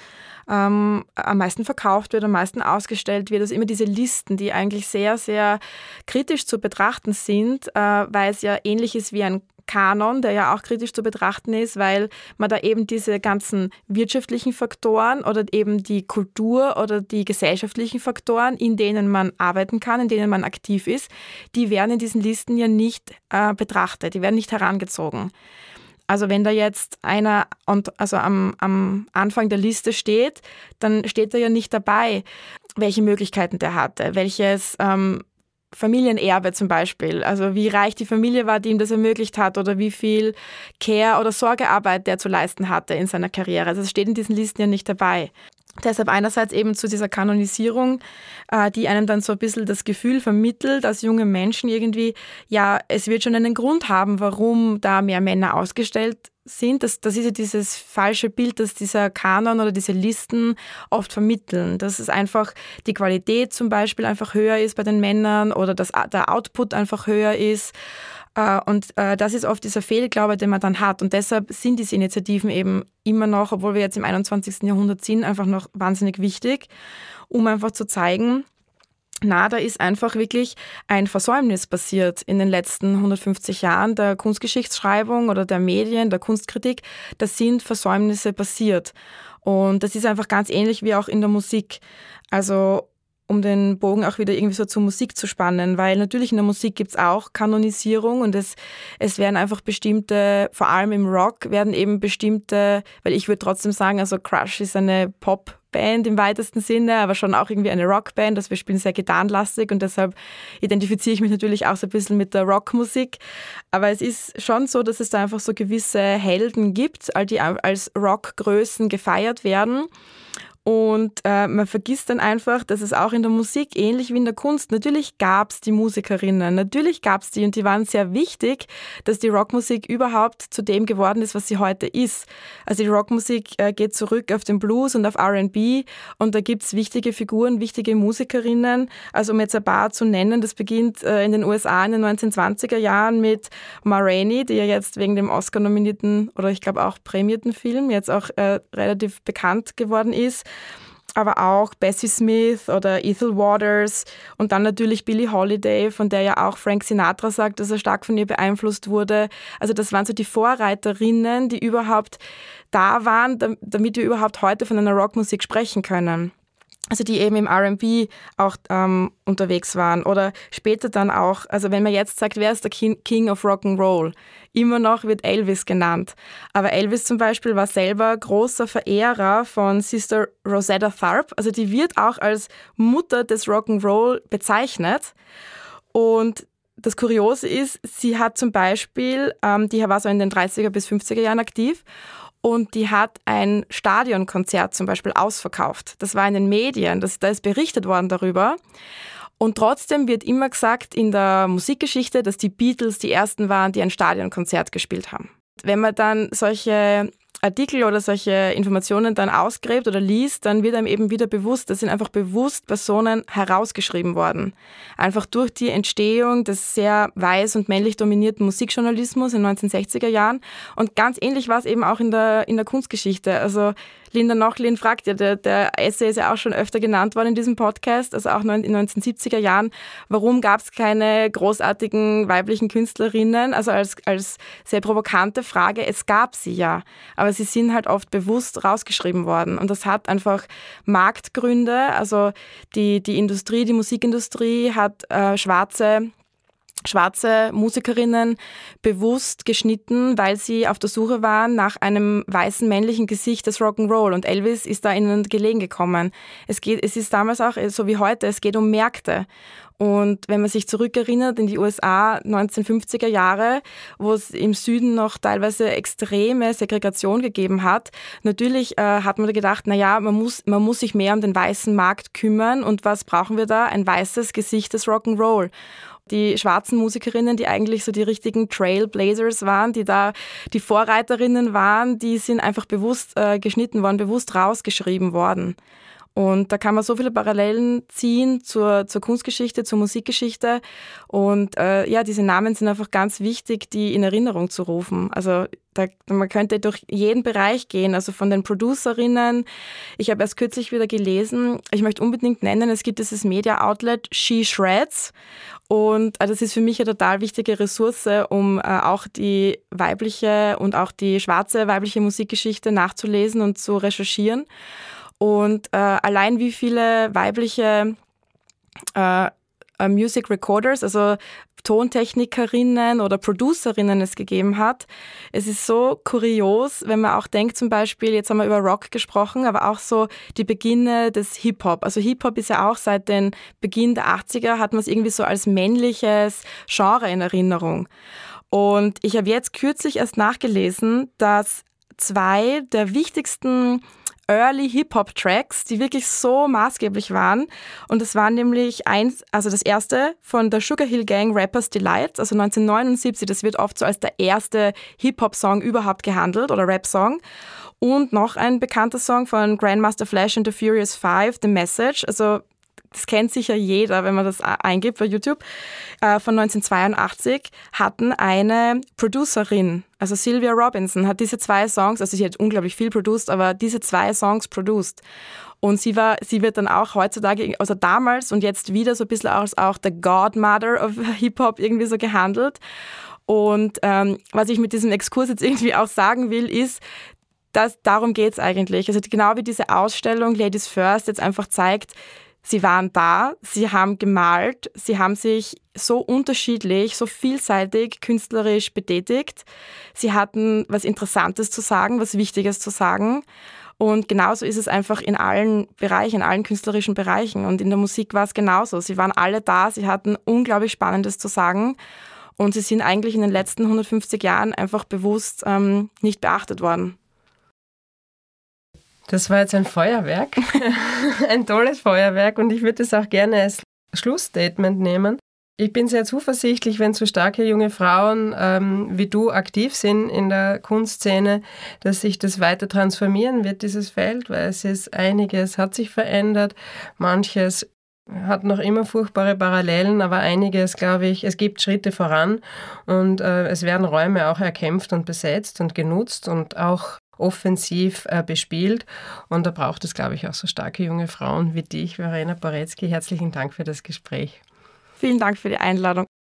[SPEAKER 3] ähm, am meisten verkauft wird, am meisten ausgestellt wird. Also immer diese Listen, die eigentlich sehr, sehr kritisch zu betrachten sind, äh, weil es ja ähnlich ist wie ein Kanon, der ja auch kritisch zu betrachten ist, weil man da eben diese ganzen wirtschaftlichen Faktoren oder eben die Kultur oder die gesellschaftlichen Faktoren, in denen man arbeiten kann, in denen man aktiv ist, die werden in diesen Listen ja nicht äh, betrachtet, die werden nicht herangezogen. Also wenn da jetzt einer also am, am Anfang der Liste steht, dann steht da ja nicht dabei, welche Möglichkeiten der hatte, welches ähm, Familienerbe zum Beispiel, also wie reich die Familie war, die ihm das ermöglicht hat oder wie viel Care- oder Sorgearbeit der zu leisten hatte in seiner Karriere. Also das steht in diesen Listen ja nicht dabei. Deshalb einerseits eben zu dieser Kanonisierung, äh, die einem dann so ein bisschen das Gefühl vermittelt, als junge Menschen irgendwie, ja, es wird schon einen Grund haben, warum da mehr Männer ausgestellt sind. Das, das ist ja dieses falsche Bild, das dieser Kanon oder diese Listen oft vermitteln. Dass es einfach die Qualität zum Beispiel einfach höher ist bei den Männern oder dass der Output einfach höher ist. Äh, und äh, das ist oft dieser Fehlglaube, den man dann hat. Und deshalb sind diese Initiativen eben immer noch, obwohl wir jetzt im 21. Jahrhundert sind, einfach noch wahnsinnig wichtig, um einfach zu zeigen, na, da ist einfach wirklich ein Versäumnis passiert in den letzten 150 Jahren der Kunstgeschichtsschreibung oder der Medien, der Kunstkritik. Da sind Versäumnisse passiert. Und das ist einfach ganz ähnlich wie auch in der Musik. Also um den Bogen auch wieder irgendwie so zur Musik zu spannen, weil natürlich in der Musik gibt's auch Kanonisierung und es, es werden einfach bestimmte, vor allem im Rock, werden eben bestimmte, weil ich würde trotzdem sagen, also Crush ist eine Popband im weitesten Sinne, aber schon auch irgendwie eine Rockband. Also wir spielen sehr gitarrenlastig und deshalb identifiziere ich mich natürlich auch so ein bisschen mit der Rockmusik. Aber es ist schon so, dass es da einfach so gewisse Helden gibt, die als Rockgrößen gefeiert werden. Und äh, man vergisst dann einfach, dass es auch in der Musik ähnlich wie in der Kunst, natürlich gab es die Musikerinnen, natürlich gab es die und die waren sehr wichtig, dass die Rockmusik überhaupt zu dem geworden ist, was sie heute ist. Also die Rockmusik äh, geht zurück auf den Blues und auf RB und da gibt es wichtige Figuren, wichtige Musikerinnen. Also um jetzt ein paar zu nennen, das beginnt äh, in den USA in den 1920er Jahren mit Ma Rainey, die ja jetzt wegen dem Oscar-nominierten oder ich glaube auch prämierten Film jetzt auch äh, relativ bekannt geworden ist aber auch Bessie Smith oder Ethel Waters und dann natürlich Billie Holiday, von der ja auch Frank Sinatra sagt, dass er stark von ihr beeinflusst wurde. Also das waren so die Vorreiterinnen, die überhaupt da waren, damit wir überhaupt heute von einer Rockmusik sprechen können also die eben im RB auch ähm, unterwegs waren. Oder später dann auch, also wenn man jetzt sagt, wer ist der King of Rock'n'Roll? Immer noch wird Elvis genannt. Aber Elvis zum Beispiel war selber großer Verehrer von Sister Rosetta Tharpe. Also die wird auch als Mutter des Rock'n'Roll bezeichnet. Und das Kuriose ist, sie hat zum Beispiel, ähm, die war so in den 30er bis 50er Jahren aktiv und die hat ein Stadionkonzert zum Beispiel ausverkauft. Das war in den Medien, das, da ist berichtet worden darüber. Und trotzdem wird immer gesagt in der Musikgeschichte, dass die Beatles die ersten waren, die ein Stadionkonzert gespielt haben. Wenn man dann solche Artikel oder solche Informationen dann ausgräbt oder liest, dann wird einem eben wieder bewusst, das sind einfach bewusst Personen herausgeschrieben worden. Einfach durch die Entstehung des sehr weiß und männlich dominierten Musikjournalismus in den 1960er Jahren. Und ganz ähnlich war es eben auch in der, in der Kunstgeschichte. Also Linda Nochlin fragt ja, der, der Essay ist ja auch schon öfter genannt worden in diesem Podcast, also auch in den 1970er Jahren, warum gab es keine großartigen weiblichen Künstlerinnen? Also als, als sehr provokante Frage, es gab sie ja, aber sie sind halt oft bewusst rausgeschrieben worden. Und das hat einfach Marktgründe, also die, die Industrie, die Musikindustrie hat äh, schwarze schwarze Musikerinnen bewusst geschnitten, weil sie auf der Suche waren nach einem weißen männlichen Gesicht des Rock'n'Roll und Elvis ist da ihnen gelegen gekommen. Es geht, es ist damals auch so wie heute, es geht um Märkte. Und wenn man sich zurückerinnert in die USA 1950er Jahre, wo es im Süden noch teilweise extreme Segregation gegeben hat, natürlich äh, hat man da gedacht, na ja, man muss, man muss sich mehr um den weißen Markt kümmern und was brauchen wir da? Ein weißes Gesicht des Rock'n'Roll. Die schwarzen Musikerinnen, die eigentlich so die richtigen Trailblazers waren, die da die Vorreiterinnen waren, die sind einfach bewusst äh, geschnitten worden, bewusst rausgeschrieben worden. Und da kann man so viele Parallelen ziehen zur, zur Kunstgeschichte, zur Musikgeschichte. Und äh, ja, diese Namen sind einfach ganz wichtig, die in Erinnerung zu rufen. Also da, man könnte durch jeden Bereich gehen, also von den Producerinnen. Ich habe erst kürzlich wieder gelesen, ich möchte unbedingt nennen, es gibt dieses Media-Outlet She Shreds. Und äh, das ist für mich eine total wichtige Ressource, um äh, auch die weibliche und auch die schwarze weibliche Musikgeschichte nachzulesen und zu recherchieren. Und äh, allein wie viele weibliche äh, Music Recorders, also Tontechnikerinnen oder Producerinnen es gegeben hat. Es ist so kurios, wenn man auch denkt, zum Beispiel, jetzt haben wir über Rock gesprochen, aber auch so die Beginne des Hip-Hop. Also Hip-Hop ist ja auch seit den Beginn der 80er, hat man es irgendwie so als männliches Genre in Erinnerung. Und ich habe jetzt kürzlich erst nachgelesen, dass zwei der wichtigsten Early Hip-Hop-Tracks, die wirklich so maßgeblich waren. Und das war nämlich eins, also das erste von der Sugar Hill Gang Rappers Delight, also 1979. Das wird oft so als der erste Hip-Hop-Song überhaupt gehandelt oder Rap-Song. Und noch ein bekannter Song von Grandmaster Flash and the Furious Five, The Message. Also das kennt sicher jeder, wenn man das eingibt bei YouTube, äh, von 1982, hatten eine Producerin, also Sylvia Robinson, hat diese zwei Songs, also sie hat unglaublich viel produced, aber diese zwei Songs produced. Und sie war, sie wird dann auch heutzutage, also damals und jetzt wieder so ein bisschen als auch the Godmother of (laughs) Hip-Hop irgendwie so gehandelt. Und ähm, was ich mit diesem Exkurs jetzt irgendwie auch sagen will, ist, dass darum geht es eigentlich. Also genau wie diese Ausstellung Ladies First jetzt einfach zeigt, Sie waren da, sie haben gemalt, sie haben sich so unterschiedlich, so vielseitig künstlerisch betätigt. Sie hatten was Interessantes zu sagen, was Wichtiges zu sagen. Und genauso ist es einfach in allen Bereichen, in allen künstlerischen Bereichen. Und in der Musik war es genauso. Sie waren alle da, sie hatten unglaublich Spannendes zu sagen. Und sie sind eigentlich in den letzten 150 Jahren einfach bewusst ähm, nicht beachtet worden.
[SPEAKER 2] Das war jetzt ein Feuerwerk, (laughs) ein tolles Feuerwerk und ich würde es auch gerne als Schlussstatement nehmen. Ich bin sehr zuversichtlich, wenn so starke junge Frauen ähm, wie du aktiv sind in der Kunstszene, dass sich das weiter transformieren wird, dieses Feld, weil es ist einiges hat sich verändert, manches hat noch immer furchtbare Parallelen, aber einiges, glaube ich, es gibt Schritte voran und äh, es werden Räume auch erkämpft und besetzt und genutzt und auch offensiv äh, bespielt. Und da braucht es, glaube ich, auch so starke junge Frauen wie dich, Verena Boretzky. Herzlichen Dank für das Gespräch.
[SPEAKER 3] Vielen Dank für die Einladung.